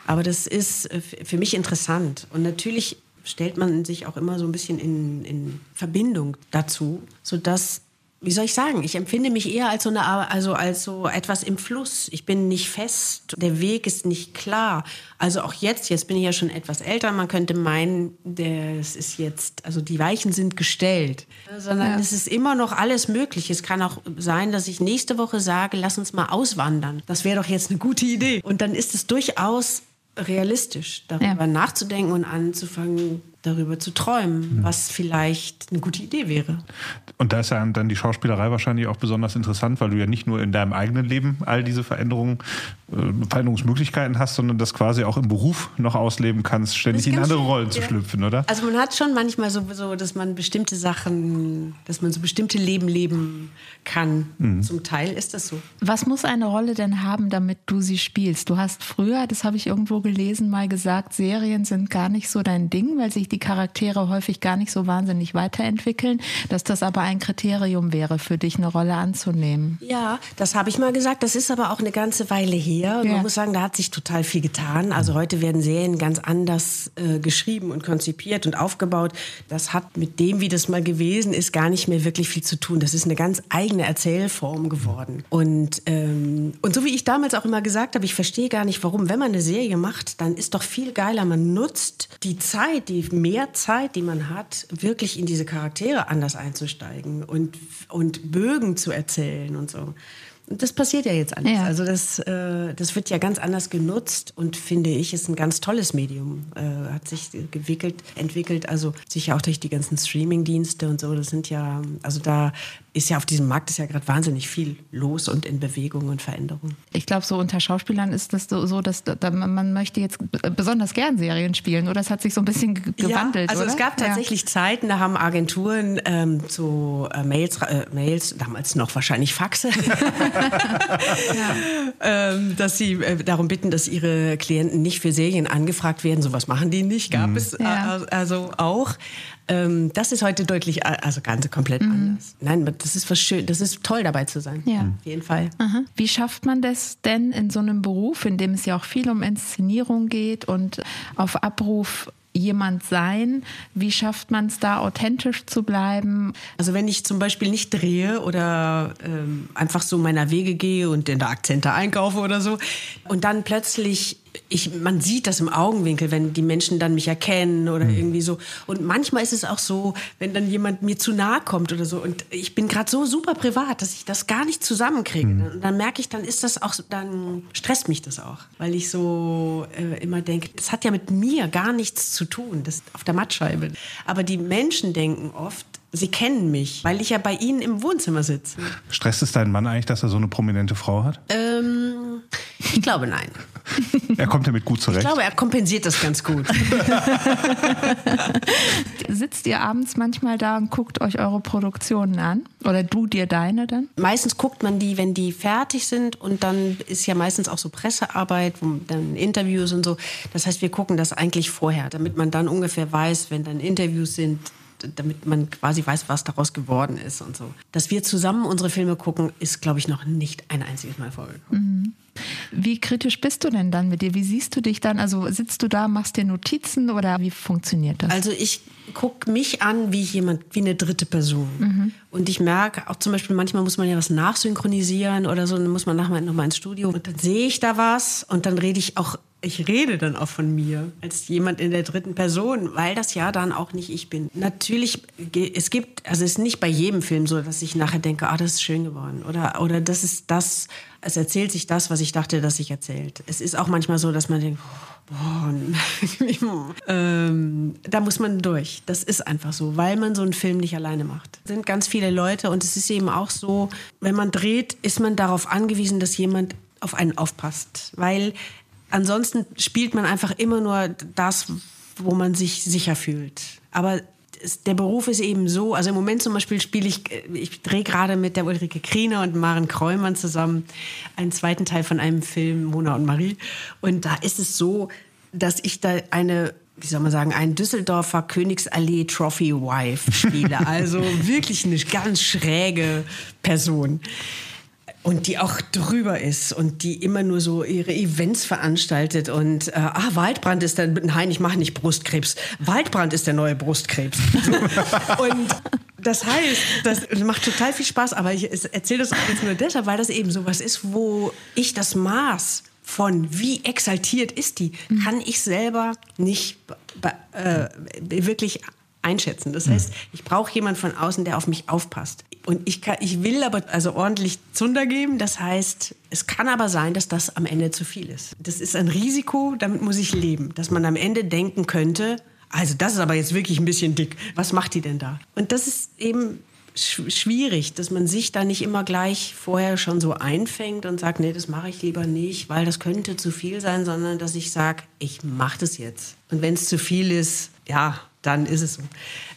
aber das ist äh, für mich interessant. Und natürlich stellt man sich auch immer so ein bisschen in, in Verbindung dazu, sodass wie soll ich sagen, ich empfinde mich eher als so, eine, also als so etwas im Fluss. Ich bin nicht fest, der Weg ist nicht klar. Also auch jetzt, jetzt bin ich ja schon etwas älter, man könnte meinen, das ist jetzt, also die Weichen sind gestellt. Sondern Ja. es ist immer noch alles möglich. Es kann auch sein, dass ich nächste Woche sage, lass uns mal auswandern. Das wäre doch jetzt eine gute Idee. Und dann ist es durchaus realistisch, darüber Ja. nachzudenken und anzufangen, darüber zu träumen, was vielleicht eine gute Idee wäre. Und da ist ja dann die Schauspielerei wahrscheinlich auch besonders interessant, weil du ja nicht nur in deinem eigenen Leben all diese Veränderungen, Veränderungsmöglichkeiten hast, sondern das quasi auch im Beruf noch ausleben kannst, ständig in andere schön, Rollen zu ja. schlüpfen, oder? Also man hat schon manchmal so, so, dass man bestimmte Sachen, dass man so bestimmte Leben leben kann. Mhm. Zum Teil ist das so. Was muss eine Rolle denn haben, damit du sie spielst? Du hast früher, das habe ich irgendwo gelesen, mal gesagt, Serien sind gar nicht so dein Ding, weil tatsächlich die Charaktere häufig gar nicht so wahnsinnig weiterentwickeln, dass das aber ein Kriterium wäre für dich, eine Rolle anzunehmen. Ja, das habe ich mal gesagt. Das ist aber auch eine ganze Weile her. Und Ja. man muss sagen, da hat sich total viel getan. Also heute werden Serien ganz anders äh, geschrieben und konzipiert und aufgebaut. Das hat mit dem, wie das mal gewesen ist, gar nicht mehr wirklich viel zu tun. Das ist eine ganz eigene Erzählform geworden. Und, ähm, und so wie ich damals auch immer gesagt habe, ich verstehe gar nicht, warum, wenn man eine Serie macht, dann ist doch viel geiler, man nutzt die Zeit, die mehr Zeit, die man hat, wirklich in diese Charaktere anders einzusteigen und, und Bögen zu erzählen und so. Das passiert ja jetzt alles. Ja. Also das, äh, das wird ja ganz anders genutzt und finde ich, ist ein ganz tolles Medium. Äh, hat sich gewickelt, entwickelt, also sicher auch durch die ganzen Streaming-Dienste und so. Das sind ja, also da ist ja auf diesem Markt ist ja gerade wahnsinnig viel los und in Bewegung und Veränderung. Ich glaube, so unter Schauspielern ist das so, so dass da, man möchte jetzt besonders gern Serien spielen, oder? Es hat sich so ein bisschen ge- gewandelt, ja, also oder? es gab tatsächlich Zeiten, da haben Agenturen ähm, so äh, Mails, äh, Mails, damals noch wahrscheinlich Faxe, ähm, dass sie äh, darum bitten, dass ihre Klienten nicht für Serien angefragt werden. Sowas machen die nicht, gab es äh, Ja. also auch. Ähm, das ist heute deutlich, also ganz komplett anders. Nein, das ist was schön, das ist toll dabei zu sein. Ja. Auf jeden Fall. Aha. Wie schafft man das denn in so einem Beruf, in dem es ja auch viel um Inszenierung geht und auf Abruf jemand sein? Wie schafft man es da authentisch zu bleiben? Also wenn ich zum Beispiel nicht drehe oder ähm, einfach so meiner Wege gehe und in der Akzente einkaufe oder so und dann plötzlich ich, man sieht das im Augenwinkel, wenn die Menschen dann mich erkennen oder irgendwie so. Und manchmal ist es auch so, wenn dann jemand mir zu nahe kommt oder so. Und ich bin gerade so super privat, dass ich das gar nicht zusammenkriege. Und dann merke ich, dann ist das auch, dann stresst mich das auch. Weil ich so äh, immer denke, das hat ja mit mir gar nichts zu tun, das auf der Mattscheibe. Aber die Menschen denken oft, sie kennen mich, weil ich ja bei ihnen im Wohnzimmer sitze. Stresst es deinen Mann eigentlich, dass er so eine prominente Frau hat? Ähm, ich glaube nein. Er kommt damit gut Ich zurecht. glaube, er kompensiert das ganz gut. Sitzt ihr abends manchmal da und guckt euch eure Produktionen an? Oder du dir deine dann? Meistens guckt man die, wenn die fertig sind und dann ist ja meistens auch so Pressearbeit, wo dann Interviews und so. Das heißt, wir gucken das eigentlich vorher, damit man dann ungefähr weiß, wenn dann Interviews sind, damit man quasi weiß, was daraus geworden ist und so. Dass wir zusammen unsere Filme gucken, ist, glaube ich, noch nicht ein einziges Mal vorgekommen. Wie kritisch bist du denn dann mit dir? Wie siehst du dich dann? Also sitzt du da, machst dir Notizen oder wie funktioniert das? Also ich gucke mich an wie jemand, wie eine dritte Person. Und ich merke auch zum Beispiel, manchmal muss man ja was nachsynchronisieren oder so, dann muss man nachher noch mal ins Studio und dann sehe ich da was und dann rede ich auch, ich rede dann auch von mir als jemand in der dritten Person, weil das ja dann auch nicht ich bin. Natürlich, es gibt, also es ist nicht bei jedem Film so, dass ich nachher denke, ah, das ist schön geworden oder, oder das ist das, es erzählt sich das, was ich dachte, dass sich erzählt. Es ist auch manchmal so, dass man denkt, Boah, ähm, da muss man durch. Das ist einfach so, weil man so einen Film nicht alleine macht. Es sind ganz viele Leute und es ist eben auch so, wenn man dreht, ist man darauf angewiesen, dass jemand auf einen aufpasst. Weil ansonsten spielt man einfach immer nur das, wo man sich sicher fühlt. Aber der Beruf ist eben so, also im Moment zum Beispiel spiele ich, äh, ich drehe gerade mit der Ulrike Kriener und Maren Kräumann zusammen einen zweiten Teil von einem Film, Mona und Marie. Und da ist es so, dass ich da eine, wie soll man sagen, einen Düsseldorfer Königsallee Trophy Wife spiele. Also wirklich eine ganz schräge Person. Und die auch drüber ist und die immer nur so ihre Events veranstaltet und äh, ah, Waldbrand ist der, nein, ich mache nicht Brustkrebs. Waldbrand ist der neue Brustkrebs. So. und das heißt, das macht total viel Spaß, aber ich erzähle das jetzt nur deshalb, weil das eben sowas ist, wo ich das Maß von wie exaltiert ist die, kann ich selber nicht äh, wirklich einschätzen. Das heißt, ich brauche jemanden von außen, der auf mich aufpasst. Und ich, kann, ich will aber also ordentlich Zunder geben. Das heißt, es kann aber sein, dass das am Ende zu viel ist. Das ist ein Risiko, damit muss ich leben. Dass man am Ende denken könnte, also das ist aber jetzt wirklich ein bisschen dick. Was macht die denn da? Und das ist eben sch schwierig, dass man sich da nicht immer gleich vorher schon so einfängt und sagt, nee, das mache ich lieber nicht, weil das könnte zu viel sein, sondern dass ich sage, ich mache das jetzt. Und wenn es zu viel ist, ja, dann ist es so.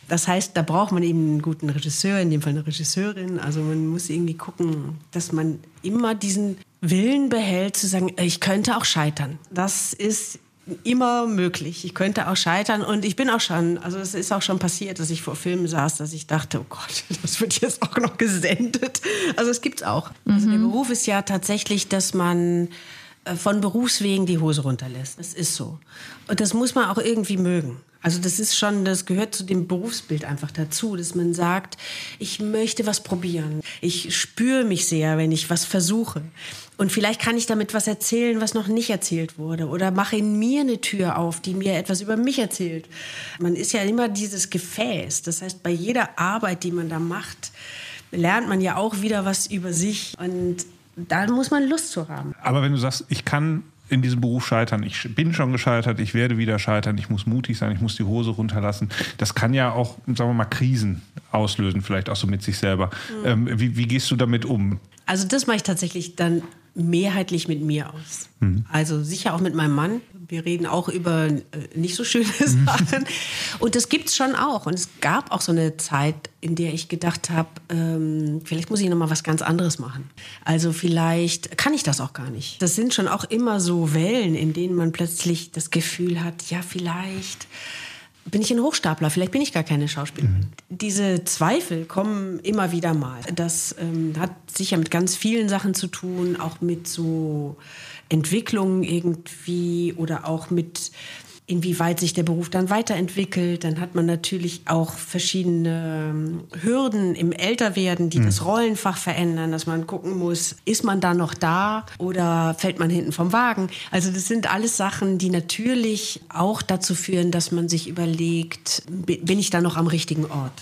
Das heißt, da braucht man eben einen guten Regisseur, in dem Fall eine Regisseurin. Also man muss irgendwie gucken, dass man immer diesen Willen behält, zu sagen, ich könnte auch scheitern. Das ist immer möglich. Ich könnte auch scheitern und ich bin auch schon, also es ist auch schon passiert, dass ich vor Filmen saß, dass ich dachte, oh Gott, das wird jetzt auch noch gesendet. Also es gibt's auch. Also der Beruf ist ja tatsächlich, dass man äh, von Berufswegen die Hose runterlässt. Das ist so. Und das muss man auch irgendwie mögen. Also das ist schon, das gehört zu dem Berufsbild einfach dazu, dass man sagt, ich möchte was probieren. Ich spüre mich sehr, wenn ich was versuche. Und vielleicht kann ich damit was erzählen, was noch nicht erzählt wurde. Oder mache in mir eine Tür auf, die mir etwas über mich erzählt. Man ist ja immer dieses Gefäß. Das heißt, bei jeder Arbeit, die man da macht, lernt man ja auch wieder was über sich. Und da muss man Lust zu haben. Aber wenn du sagst, ich kann in diesem Beruf scheitern, ich bin schon gescheitert, ich werde wieder scheitern, ich muss mutig sein, ich muss die Hose runterlassen, das kann ja auch, sagen wir mal, Krisen auslösen, vielleicht auch so mit sich selber. Ähm, wie, wie gehst du damit um? Also das mache ich tatsächlich dann mehrheitlich mit mir aus. Also sicher auch mit meinem Mann. Wir reden auch über äh, nicht so schöne Sachen. Und das gibt's schon auch. Und es gab auch so eine Zeit, in der ich gedacht habe, ähm, vielleicht muss ich noch mal was ganz anderes machen. Also vielleicht kann ich das auch gar nicht. Das sind schon auch immer so Wellen, in denen man plötzlich das Gefühl hat, ja vielleicht bin ich ein Hochstapler, vielleicht bin ich gar keine Schauspielerin. Diese Zweifel kommen immer wieder mal. Das ähm, hat sicher mit ganz vielen Sachen zu tun, auch mit so Entwicklungen irgendwie oder auch mit inwieweit sich der Beruf dann weiterentwickelt. Dann hat man natürlich auch verschiedene ähm, Hürden im Älterwerden, die das Rollenfach verändern, dass man gucken muss, ist man da noch da oder fällt man hinten vom Wagen? Also das sind alles Sachen, die natürlich auch dazu führen, dass man sich überlegt, bi- bin ich da noch am richtigen Ort?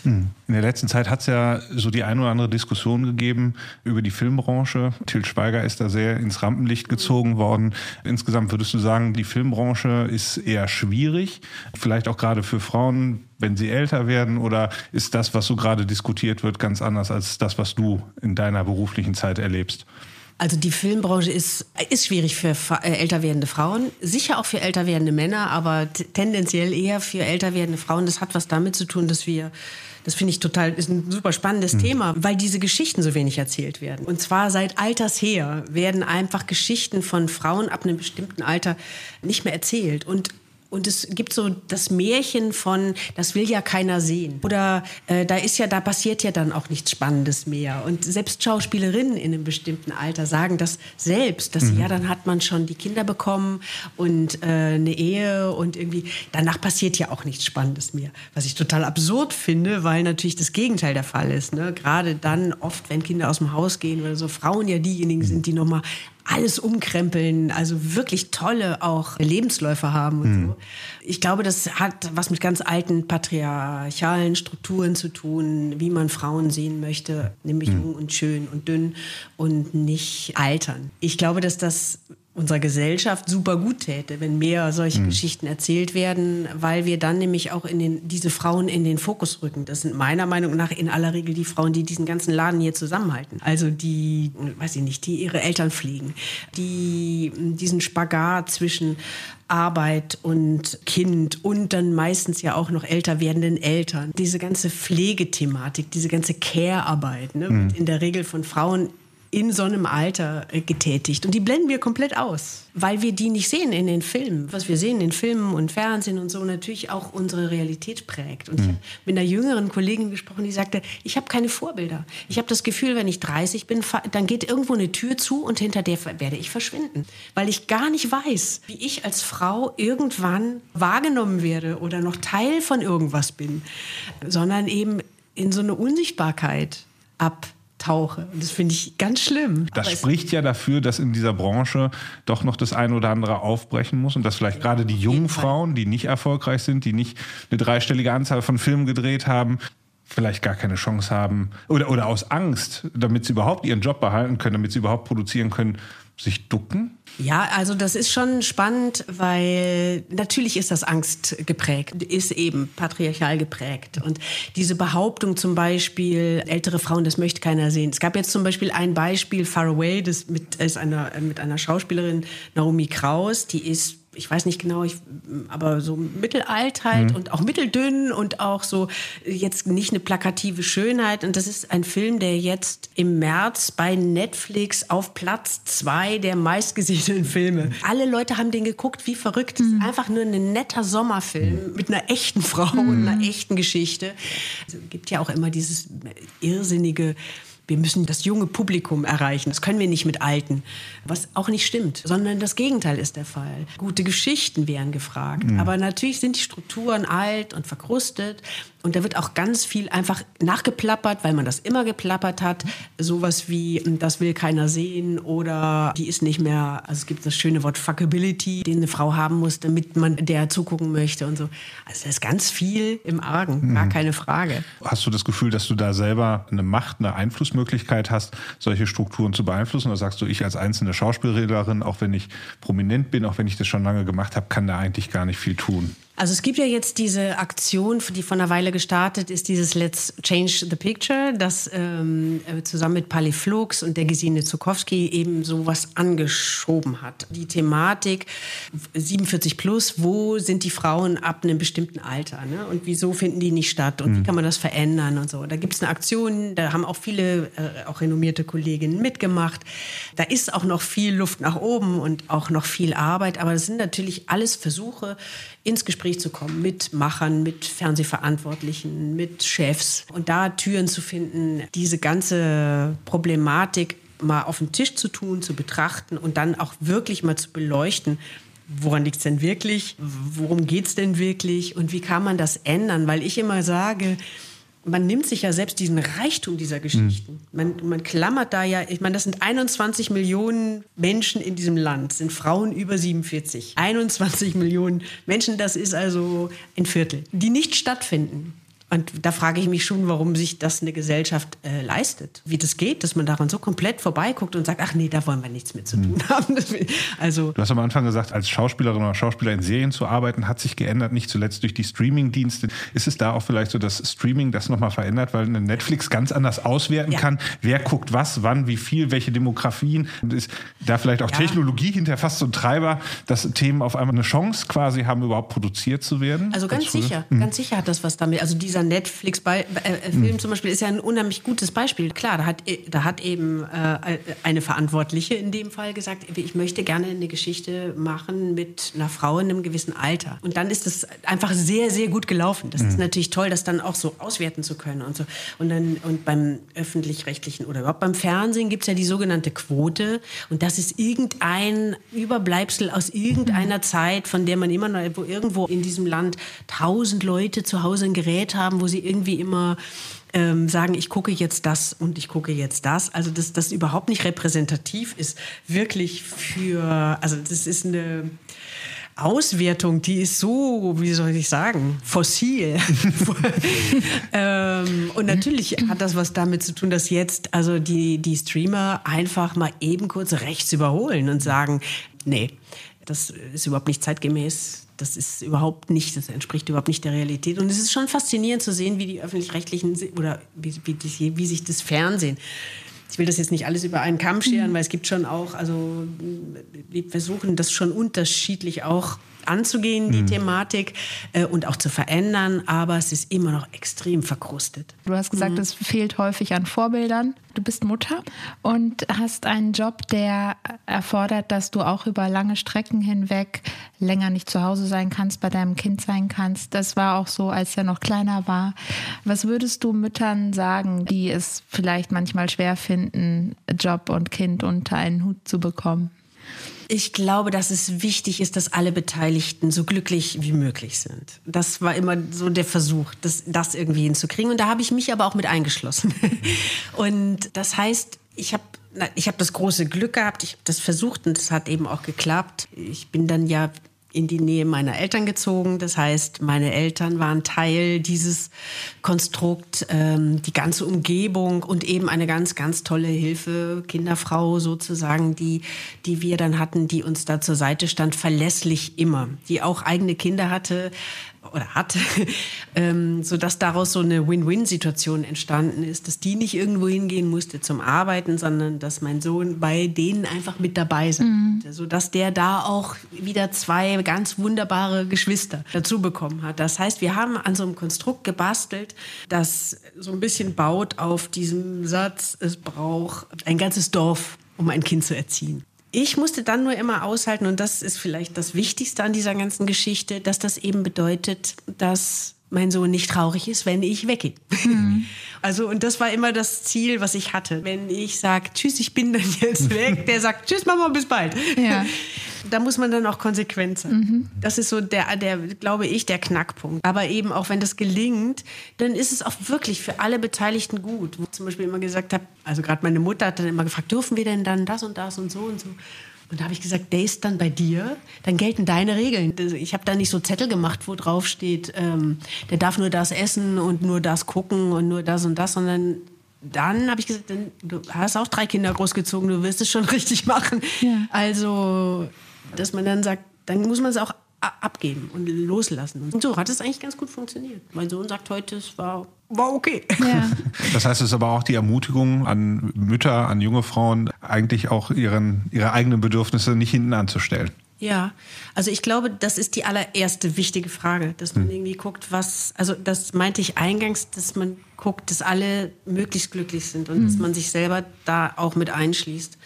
In der letzten Zeit hat es ja so die ein oder andere Diskussion gegeben über die Filmbranche. Til Schweiger ist da sehr ins Rampenlicht gezogen worden. Insgesamt würdest du sagen, die Filmbranche ist eher schwierig, vielleicht auch gerade für Frauen, wenn sie älter werden? Oder ist das, was so gerade diskutiert wird, ganz anders als das, was du in deiner beruflichen Zeit erlebst? Also die Filmbranche ist, ist schwierig für äh, älter werdende Frauen, sicher auch für älter werdende Männer, aber tendenziell eher für älter werdende Frauen. Das hat was damit zu tun, dass wir, das finde ich total, ist ein super spannendes Thema, weil diese Geschichten so wenig erzählt werden. Und zwar seit Alters her werden einfach Geschichten von Frauen ab einem bestimmten Alter nicht mehr erzählt. Und und es gibt so das Märchen von, das will ja keiner sehen. Oder äh, da ist ja, da passiert ja dann auch nichts Spannendes mehr. Und selbst Schauspielerinnen in einem bestimmten Alter sagen das selbst, dass ja, dann hat man schon die Kinder bekommen und äh, eine Ehe und irgendwie, danach passiert ja auch nichts Spannendes mehr. Was ich total absurd finde, weil natürlich das Gegenteil der Fall ist. Ne? Gerade dann oft, wenn Kinder aus dem Haus gehen, weil so Frauen ja diejenigen sind, die nochmal alles umkrempeln, also wirklich tolle auch Lebensläufe haben und so. Ich glaube, das hat was mit ganz alten patriarchalen Strukturen zu tun, wie man Frauen sehen möchte, nämlich jung und schön und dünn und nicht altern. Ich glaube, dass das unserer Gesellschaft super gut täte, wenn mehr solche Geschichten erzählt werden, weil wir dann nämlich auch in den, diese Frauen in den Fokus rücken. Das sind meiner Meinung nach in aller Regel die Frauen, die diesen ganzen Laden hier zusammenhalten. Also die, weiß ich nicht, die ihre Eltern pflegen, die diesen Spagat zwischen Arbeit und Kind und dann meistens ja auch noch älter werdenden Eltern. Diese ganze Pflegethematik, diese ganze Care-Arbeit, ne, wird in der Regel von Frauen in so einem Alter äh, getätigt. Und die blenden wir komplett aus, weil wir die nicht sehen in den Filmen. Was wir sehen in Filmen und Fernsehen und so natürlich auch unsere Realität prägt. Und ich habe mit einer jüngeren Kollegin gesprochen, die sagte, ich habe keine Vorbilder. Ich habe das Gefühl, wenn ich 30 bin, dann geht irgendwo eine Tür zu und hinter der werde ich verschwinden. Weil ich gar nicht weiß, wie ich als Frau irgendwann wahrgenommen werde oder noch Teil von irgendwas bin, sondern eben in so eine Unsichtbarkeit abtauche. Und das finde ich ganz schlimm. Das spricht ja dafür, dass in dieser Branche doch noch das eine oder andere aufbrechen muss und dass vielleicht gerade die jungen Frauen, die nicht erfolgreich sind, die nicht eine dreistellige Anzahl von Filmen gedreht haben, vielleicht gar keine Chance haben oder, oder aus Angst, damit sie überhaupt ihren Job behalten können, damit sie überhaupt produzieren können, sich ducken? Ja, also das ist schon spannend, weil natürlich ist das Angst geprägt, ist eben patriarchal geprägt. Und diese Behauptung zum Beispiel, ältere Frauen, das möchte keiner sehen. Es gab jetzt zum Beispiel ein Beispiel, Far Away, das mit, ist einer, mit einer Schauspielerin, Naomi Kraus, die ist ich weiß nicht genau, ich, aber so mittelalt halt Mhm. und auch mitteldünn und auch so jetzt nicht eine plakative Schönheit. Und das ist ein Film, der jetzt im März bei Netflix auf Platz zwei der meistgesehenen Filme. Alle Leute haben den geguckt, wie verrückt. Es ist einfach nur ein netter Sommerfilm mit einer echten Frau und einer echten Geschichte. Also, Es gibt ja auch immer dieses irrsinnige wir müssen das junge Publikum erreichen. Das können wir nicht mit Alten. Was auch nicht stimmt, sondern das Gegenteil ist der Fall. Gute Geschichten wären gefragt. Mhm. Aber natürlich sind die Strukturen alt und verkrustet. Und da wird auch ganz viel einfach nachgeplappert, weil man das immer geplappert hat. Sowas wie, das will keiner sehen oder die ist nicht mehr, also es gibt das schöne Wort Fuckability, den eine Frau haben muss, damit man der zugucken möchte und so. Also da ist ganz viel im Argen, gar Mhm. keine Frage. Hast du das Gefühl, dass du da selber eine Macht, eine Einflussmöglichkeit hast, solche Strukturen zu beeinflussen? Oder sagst du, ich als einzelne Schauspielerin, auch wenn ich prominent bin, auch wenn ich das schon lange gemacht habe, kann da eigentlich gar nicht viel tun? Also es gibt ja jetzt diese Aktion, die von einer Weile gestartet ist, dieses Let's Change the Picture, das ähm, äh, zusammen mit Pali Flux und der Gesine Zukowski eben sowas angeschoben hat. Die Thematik 47 plus, wo sind die Frauen ab einem bestimmten Alter ne? und wieso finden die nicht statt und wie Mhm. kann man das verändern und so. Da gibt es eine Aktion, da haben auch viele, äh, auch renommierte Kolleginnen mitgemacht. Da ist auch noch viel Luft nach oben und auch noch viel Arbeit, aber das sind natürlich alles Versuche, ins Gespräch zu kommen mit Machern, mit Fernsehverantwortlichen, mit Chefs und da Türen zu finden, diese ganze Problematik mal auf den Tisch zu tun, zu betrachten und dann auch wirklich mal zu beleuchten. Woran liegt es denn wirklich? Worum geht es denn wirklich? Und wie kann man das ändern? Weil ich immer sage, man nimmt sich ja selbst diesen Reichtum dieser Geschichten. Man, man klammert da ja, ich meine, das sind 21 Millionen Menschen in diesem Land, sind Frauen über 47. 21 Millionen Menschen, das ist also ein Viertel, die nicht stattfinden. Und da frage ich mich schon, warum sich das eine Gesellschaft äh, leistet. Wie das geht, dass man daran so komplett vorbeiguckt und sagt, ach nee, da wollen wir nichts mit zu tun haben. Das will- Also Du hast am Anfang gesagt, als Schauspielerin oder Schauspieler in Serien zu arbeiten, hat sich geändert, nicht zuletzt durch die Streaming-Dienste. Ist es da auch vielleicht so, dass Streaming das nochmal verändert, weil eine Netflix ganz anders auswerten kann, wer guckt was, wann, wie viel, welche Demografien? Und ist da vielleicht auch Ja. Technologie hinter fast so ein Treiber, dass Themen auf einmal eine Chance quasi haben, überhaupt produziert zu werden? Also ganz sicher, Mhm. ganz sicher hat das was damit. Also dieser Netflix-Film Mhm. zum Beispiel ist ja ein unheimlich gutes Beispiel. Klar, da hat, da hat eben äh, eine Verantwortliche in dem Fall gesagt, ich möchte gerne eine Geschichte machen mit einer Frau in einem gewissen Alter. Und dann ist das einfach sehr, sehr gut gelaufen. Das ist Mhm. natürlich toll, das dann auch so auswerten zu können und so. Und dann und beim öffentlich-rechtlichen oder überhaupt beim Fernsehen gibt es ja die sogenannte Quote. Und das ist irgendein Überbleibsel aus irgendeiner Zeit, von der man immer noch, wo irgendwo in diesem Land tausend Leute zu Hause ein Gerät haben, wo sie irgendwie immer ähm, sagen, ich gucke jetzt das und ich gucke jetzt das. Also dass das überhaupt nicht repräsentativ ist, wirklich für, also das ist eine Auswertung, die ist so, wie soll ich sagen, fossil. ähm, und natürlich hat das was damit zu tun, dass jetzt also die, die Streamer einfach mal eben kurz rechts überholen und sagen, nee, das ist überhaupt nicht zeitgemäß. Das ist überhaupt nicht, das entspricht überhaupt nicht der Realität. Und es ist schon faszinierend zu sehen, wie die öffentlich-rechtlichen oder wie, wie, wie sich das Fernsehen ich will das jetzt nicht alles über einen Kamm scheren, weil es gibt schon auch, also wir versuchen das schon unterschiedlich auch anzugehen, die Mhm. Thematik äh, und auch zu verändern, aber es ist immer noch extrem verkrustet. Du hast gesagt, Mhm. es fehlt häufig an Vorbildern. Du bist Mutter und hast einen Job, der erfordert, dass du auch über lange Strecken hinweg länger nicht zu Hause sein kannst, bei deinem Kind sein kannst. Das war auch so, als er noch kleiner war. Was würdest du Müttern sagen, die es vielleicht manchmal schwer finden, Job und Kind unter einen Hut zu bekommen? Ich glaube, dass es wichtig ist, dass alle Beteiligten so glücklich wie möglich sind. Das war immer so der Versuch, das, das irgendwie hinzukriegen. Und da habe ich mich aber auch mit eingeschlossen. Und das heißt, ich habe ich hab das große Glück gehabt, ich habe das versucht und es hat eben auch geklappt. Ich bin dann ja in die Nähe meiner Eltern gezogen. Das heißt, meine Eltern waren Teil dieses Konstrukt, ähm, die ganze Umgebung und eben eine ganz, ganz tolle Hilfe, Kinderfrau sozusagen, die, die wir dann hatten, die uns da zur Seite stand, verlässlich immer, die auch eigene Kinder hatte, oder hat, ähm, sodass daraus so eine Win-Win-Situation entstanden ist, dass die nicht irgendwo hingehen musste zum Arbeiten, sondern dass mein Sohn bei denen einfach mit dabei sein Mhm. sodass der da auch wieder zwei ganz wunderbare Geschwister dazu bekommen hat. Das heißt, wir haben an so einem Konstrukt gebastelt, das so ein bisschen baut auf diesem Satz, es braucht ein ganzes Dorf, um ein Kind zu erziehen. Ich musste dann nur immer aushalten, und das ist vielleicht das Wichtigste an dieser ganzen Geschichte, dass das eben bedeutet, dass mein Sohn nicht traurig ist, wenn ich weggehe. Also, und das war immer das Ziel, was ich hatte. Wenn ich sage, tschüss, ich bin dann jetzt weg, der sagt, tschüss, Mama, bis bald. Ja. Da muss man dann auch konsequent sein. Das ist so der, der, glaube ich, der Knackpunkt. Aber eben auch wenn das gelingt, dann ist es auch wirklich für alle Beteiligten gut. Wo ich zum Beispiel immer gesagt habe, also gerade meine Mutter hat dann immer gefragt, dürfen wir denn dann das und das und so und so. Und da habe ich gesagt, der ist dann bei dir, dann gelten deine Regeln. Also Ich habe da nicht so Zettel gemacht, wo drauf steht, ähm, der darf nur das essen und nur das gucken und nur das und das, sondern dann habe ich gesagt, dann, du hast auch drei Kinder großgezogen, du wirst es schon richtig machen. Also, dass man dann sagt, dann muss man es auch abgeben und loslassen. Und so hat es eigentlich ganz gut funktioniert. Mein Sohn sagt heute, es war, war okay. Das heißt, es ist aber auch die Ermutigung an Mütter, an junge Frauen, eigentlich auch ihren, ihre eigenen Bedürfnisse nicht hinten anzustellen. Ja, also ich glaube, das ist die allererste wichtige Frage, dass man irgendwie guckt, was, also das meinte ich eingangs, dass man guckt, dass alle möglichst glücklich sind und dass man sich selber da auch mit einschließt.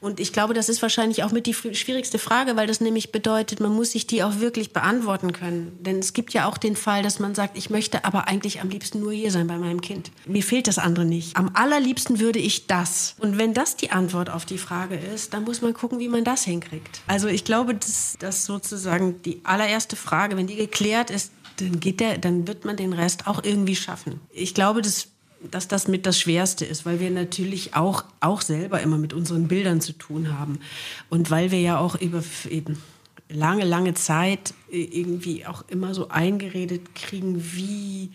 Und ich glaube, das ist wahrscheinlich auch mit die schwierigste Frage, weil das nämlich bedeutet, man muss sich die auch wirklich beantworten können. Denn es gibt ja auch den Fall, dass man sagt, ich möchte aber eigentlich am liebsten nur hier sein bei meinem Kind. Mir fehlt das andere nicht. Am allerliebsten würde ich das. Und wenn das die Antwort auf die Frage ist, dann muss man gucken, wie man das hinkriegt. Also ich glaube, dass das sozusagen die allererste Frage, wenn die geklärt ist, dann geht der, dann wird man den Rest auch irgendwie schaffen. Ich glaube, dass dass das mit das Schwerste ist, weil wir natürlich auch, auch selber immer mit unseren Bildern zu tun haben. Und weil wir ja auch über eben lange, lange Zeit äh, irgendwie auch immer so eingeredet kriegen, wie,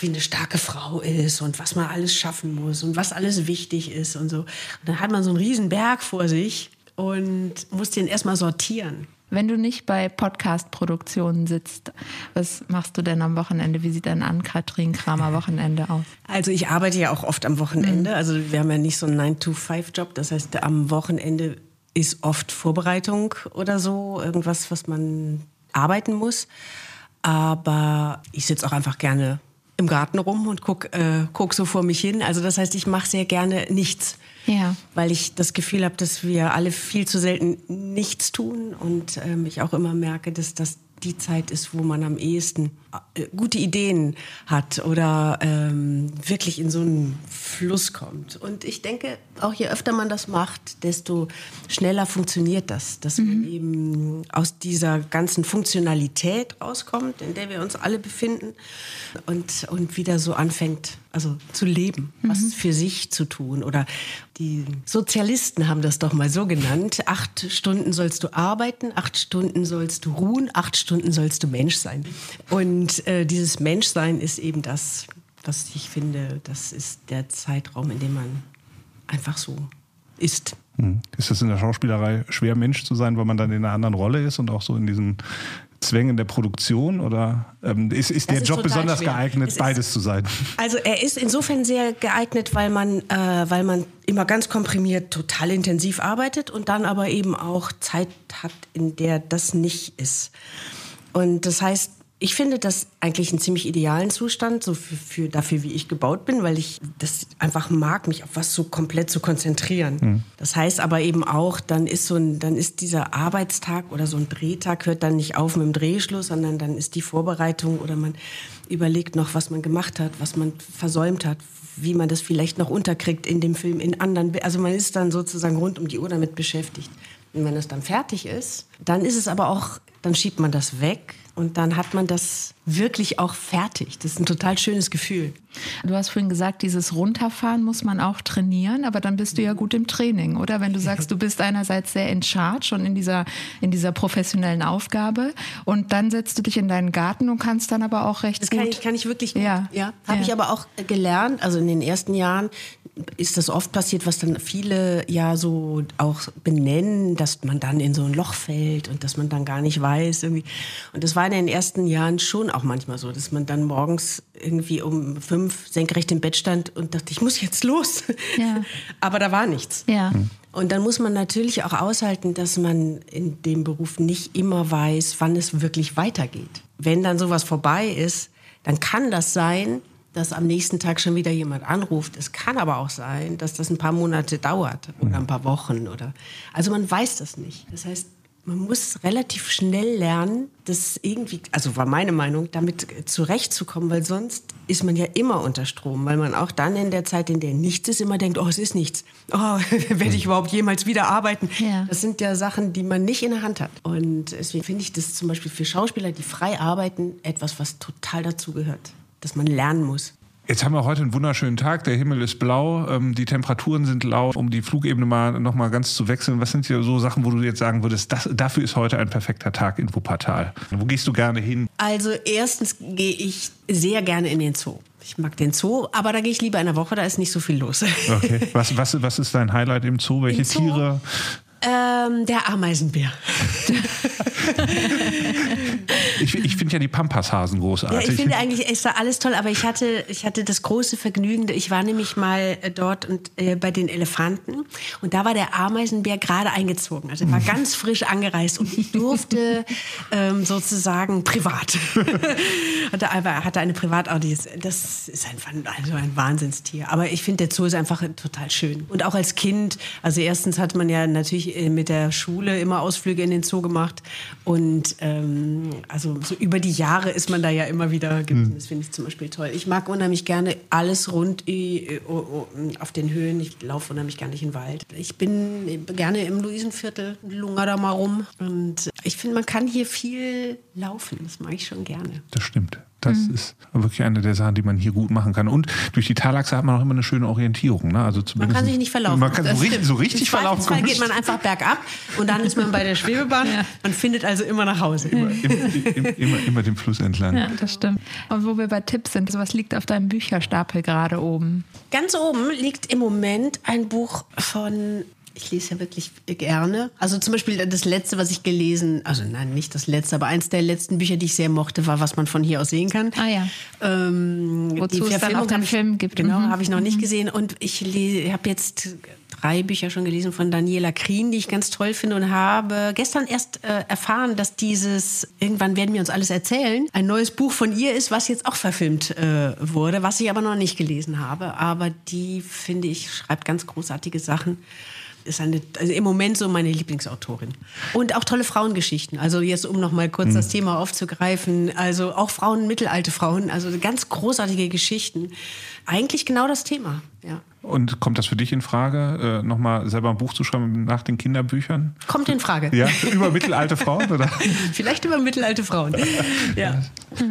wie eine starke Frau ist und was man alles schaffen muss und was alles wichtig ist und so. Und dann hat man so einen riesen Berg vor sich und muss den erstmal sortieren. Wenn du nicht bei Podcast-Produktionen sitzt, was machst du denn am Wochenende? Wie sieht dein Ann-Kathrin Kramer Wochenende aus? Also ich arbeite ja auch oft am Wochenende. Also wir haben ja nicht so einen 9-to-5-Job. Das heißt, am Wochenende ist oft Vorbereitung oder so, irgendwas, was man arbeiten muss. Aber ich sitze auch einfach gerne im Garten rum und guck, äh, guck so vor mich hin. Also das heißt, ich mache sehr gerne nichts. Ja. Weil ich das Gefühl habe, dass wir alle viel zu selten nichts tun und ähm, ich auch immer merke, dass das die Zeit ist, wo man am ehesten gute Ideen hat oder ähm, wirklich in so einen Fluss kommt. Und ich denke, auch je öfter man das macht, desto schneller funktioniert das, dass man eben aus dieser ganzen Funktionalität rauskommt, in der wir uns alle befinden und, und wieder so anfängt, also zu leben, was für sich zu tun. Oder die Sozialisten haben das doch mal so genannt. Acht Stunden sollst du arbeiten, acht Stunden sollst du ruhen, acht Stunden sollst du Mensch sein. Und äh, dieses Menschsein ist eben das, was ich finde, das ist der Zeitraum, in dem man einfach so ist. Hm. Ist es in der Schauspielerei schwer, Mensch zu sein, weil man dann in einer anderen Rolle ist und auch so in diesen Zwängen der Produktion? Oder ähm, ist, ist Das der ist Job besonders schwer. geeignet, Es ist- beides zu sein? Also er ist insofern sehr geeignet, weil man, äh, weil man immer ganz komprimiert total intensiv arbeitet und dann aber eben auch Zeit hat, in der das nicht ist. Und das heißt, ich finde das eigentlich einen ziemlich idealen Zustand, so für, für dafür, wie ich gebaut bin, weil ich das einfach mag, mich auf was so komplett zu konzentrieren. Das heißt aber eben auch, dann ist so ein, dann ist dieser Arbeitstag oder so ein Drehtag hört dann nicht auf mit dem Drehschluss, sondern dann ist die Vorbereitung oder man überlegt noch, was man gemacht hat, was man versäumt hat, wie man das vielleicht noch unterkriegt in dem Film, in anderen, also man ist dann sozusagen rund um die Uhr damit beschäftigt. Und wenn es dann fertig ist, dann ist es aber auch, dann schiebt man das weg und dann hat man das wirklich auch fertig. Das ist ein total schönes Gefühl. Du hast vorhin gesagt, dieses Runterfahren muss man auch trainieren, aber dann bist du ja gut im Training, oder? Wenn du sagst, du bist einerseits sehr in charge und in dieser, in dieser professionellen Aufgabe und dann setzt du dich in deinen Garten und kannst dann aber auch recht Das gut. kann ich, kann ich wirklich gut. Ja. ja. Habe Ja. ich aber auch gelernt, also in den ersten Jahren, ist das oft passiert, was dann viele ja so auch benennen, dass man dann in so ein Loch fällt und dass man dann gar nicht weiß irgendwie. Und das war in den ersten Jahren schon auch manchmal so, dass man dann morgens irgendwie um fünf senkrecht im Bett stand und dachte, ich muss jetzt los. Ja. Aber da war nichts. Ja. Und dann muss man natürlich auch aushalten, dass man in dem Beruf nicht immer weiß, wann es wirklich weitergeht. Wenn dann sowas vorbei ist, dann kann das sein, dass am nächsten Tag schon wieder jemand anruft. Es kann aber auch sein, dass das ein paar Monate dauert oder ein paar Wochen oder. Also man weiß das nicht. Das heißt, man muss relativ schnell lernen, das irgendwie, also war meine Meinung, damit zurechtzukommen, weil sonst ist man ja immer unter Strom, weil man auch dann in der Zeit, in der nichts ist, immer denkt, oh, es ist nichts. Oh, werde ich überhaupt jemals wieder arbeiten? Ja. Das sind ja Sachen, die man nicht in der Hand hat. Und deswegen finde ich das zum Beispiel für Schauspieler, die frei arbeiten, etwas, was total dazugehört, dass man lernen muss. Jetzt haben wir heute einen wunderschönen Tag. Der Himmel ist blau, ähm, die Temperaturen sind lau. Um die Flugebene mal noch mal ganz zu wechseln, was sind hier so Sachen, wo du jetzt sagen würdest, das, dafür ist heute ein perfekter Tag in Wuppertal? Wo gehst du gerne hin? Also erstens gehe ich sehr gerne in den Zoo. Ich mag den Zoo, aber da gehe ich lieber in der Woche, da ist nicht so viel los. Okay. Was, was, was ist dein Highlight im Zoo? Welche Im Zoo? Tiere? Ähm, der Ameisenbär. Ich, ich finde ja die Pampashasen Ja, großartig. ich finde eigentlich ist da alles toll, aber ich hatte, ich hatte das große Vergnügen, ich war nämlich mal äh, dort und äh, bei den Elefanten. Und da war der Ameisenbär gerade eingezogen, also er war ganz frisch angereist und ich durfte ähm, sozusagen privat. Hatte, aber hatte eine Privataudienz. Das ist einfach also ein Wahnsinnstier, aber ich finde der Zoo ist einfach total schön. Und auch als Kind, also erstens hat man ja natürlich mit der Schule immer Ausflüge in den Zoo gemacht und ähm, also so über die Jahre ist man da ja immer wieder gewesen. Das finde ich zum Beispiel toll. Ich mag unheimlich gerne alles rund äh, auf den Höhen. Ich laufe unheimlich gerne durch den Wald. Ich bin gerne im Luisenviertel, lunger da mal rum. Und ich finde, man kann hier viel laufen. Das mag ich schon gerne. Das stimmt. Das ist wirklich eine der Sachen, die man hier gut machen kann. Und durch die Talachse hat man auch immer eine schöne Orientierung. Ne? Also Man kann sich nicht verlaufen. Man kann so richtig, so richtig verlaufen. Zweifelsfall geht man einfach bergab und dann ist man bei der Schwebebahn. Man findet also immer nach Hause. Im, im, immer, immer dem Fluss entlang. Ja, das stimmt. Und wo wir bei Tipps sind, was liegt auf deinem Bücherstapel gerade oben? Ganz oben liegt im Moment ein Buch von, ich lese ja wirklich gerne. Also zum Beispiel das letzte, was ich gelesen, also nein, nicht das letzte, aber eins der letzten Bücher, die ich sehr mochte, war, was man von hier aus sehen kann. Ah ja. Ähm, Wozu es dann auch ich- Film gibt. Genau, Mhm. habe ich noch nicht gesehen. Und ich habe jetzt drei Bücher schon gelesen von Daniela Krien, die ich ganz toll finde und habe gestern erst äh, erfahren, dass dieses Irgendwann werden wir uns alles erzählen, ein neues Buch von ihr ist, was jetzt auch verfilmt äh, wurde, was ich aber noch nicht gelesen habe. Aber die, finde ich, schreibt ganz großartige Sachen. Ist eine, also im Moment so meine Lieblingsautorin. Und auch tolle Frauengeschichten. Also jetzt, um noch mal kurz das Thema aufzugreifen. Also auch Frauen, mittelalte Frauen. Also ganz großartige Geschichten. Eigentlich genau das Thema, ja. Und kommt das für dich in Frage, äh, nochmal selber ein Buch zu schreiben nach den Kinderbüchern? Kommt in Frage. Ja, über mittelalte Frauen? Oder? Vielleicht über mittelalte Frauen. Ja.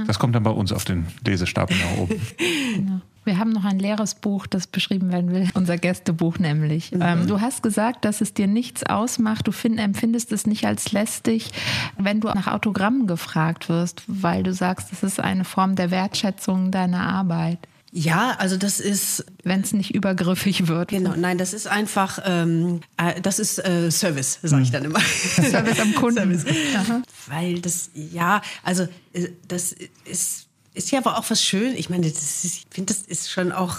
Das kommt dann bei uns auf den Lesestapel nach oben. Wir haben noch ein leeres Buch, das beschrieben werden will. Unser Gästebuch nämlich. Ähm, du hast gesagt, dass es dir nichts ausmacht. Du find, empfindest es nicht als lästig, wenn du nach Autogrammen gefragt wirst, weil du sagst, es ist eine Form der Wertschätzung deiner Arbeit. Ja, also das ist. Wenn es nicht übergriffig wird. Genau, nein, das ist einfach, ähm, äh, das ist äh, Service, sage ich dann immer. Service am Kunden. Service. Weil das, ja, also äh, das ist, ist ja aber auch was schön. Ich meine, das ist, ich finde, das ist schon auch,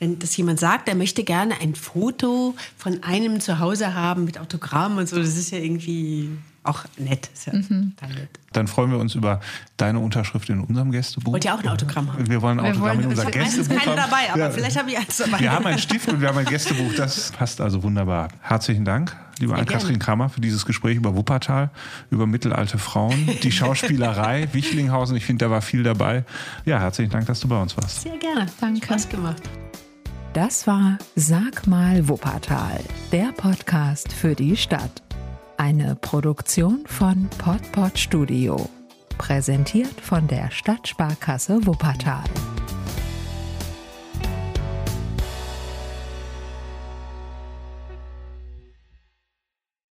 wenn das jemand sagt, er möchte gerne ein Foto von einem zu Hause haben mit Autogramm und so, das ist ja irgendwie auch nett. Ja Mhm. nett. Dann freuen wir uns über deine Unterschrift in unserem Gästebuch. Wollt ihr auch ein Autogramm haben? Wir wollen ein Autogramm wollen- in unser ich hab meistens Gästebuch keine haben. dabei, aber Ja. vielleicht habe ich eins dabei. Wir haben einen Stift und wir haben ein Gästebuch. Das passt also wunderbar. Herzlichen Dank, liebe Ann-Kathrin. Kramer, für dieses Gespräch über Wuppertal, über mittelalte Frauen, die Schauspielerei, Wichlinghausen. Ich finde, da war viel dabei. Ja, herzlichen Dank, dass du bei uns warst. Sehr gerne. Danke. Spaß gemacht. Das war Sag mal Wuppertal, der Podcast für die Stadt. Eine Produktion von Podpod Studio. Präsentiert von der Stadtsparkasse Wuppertal.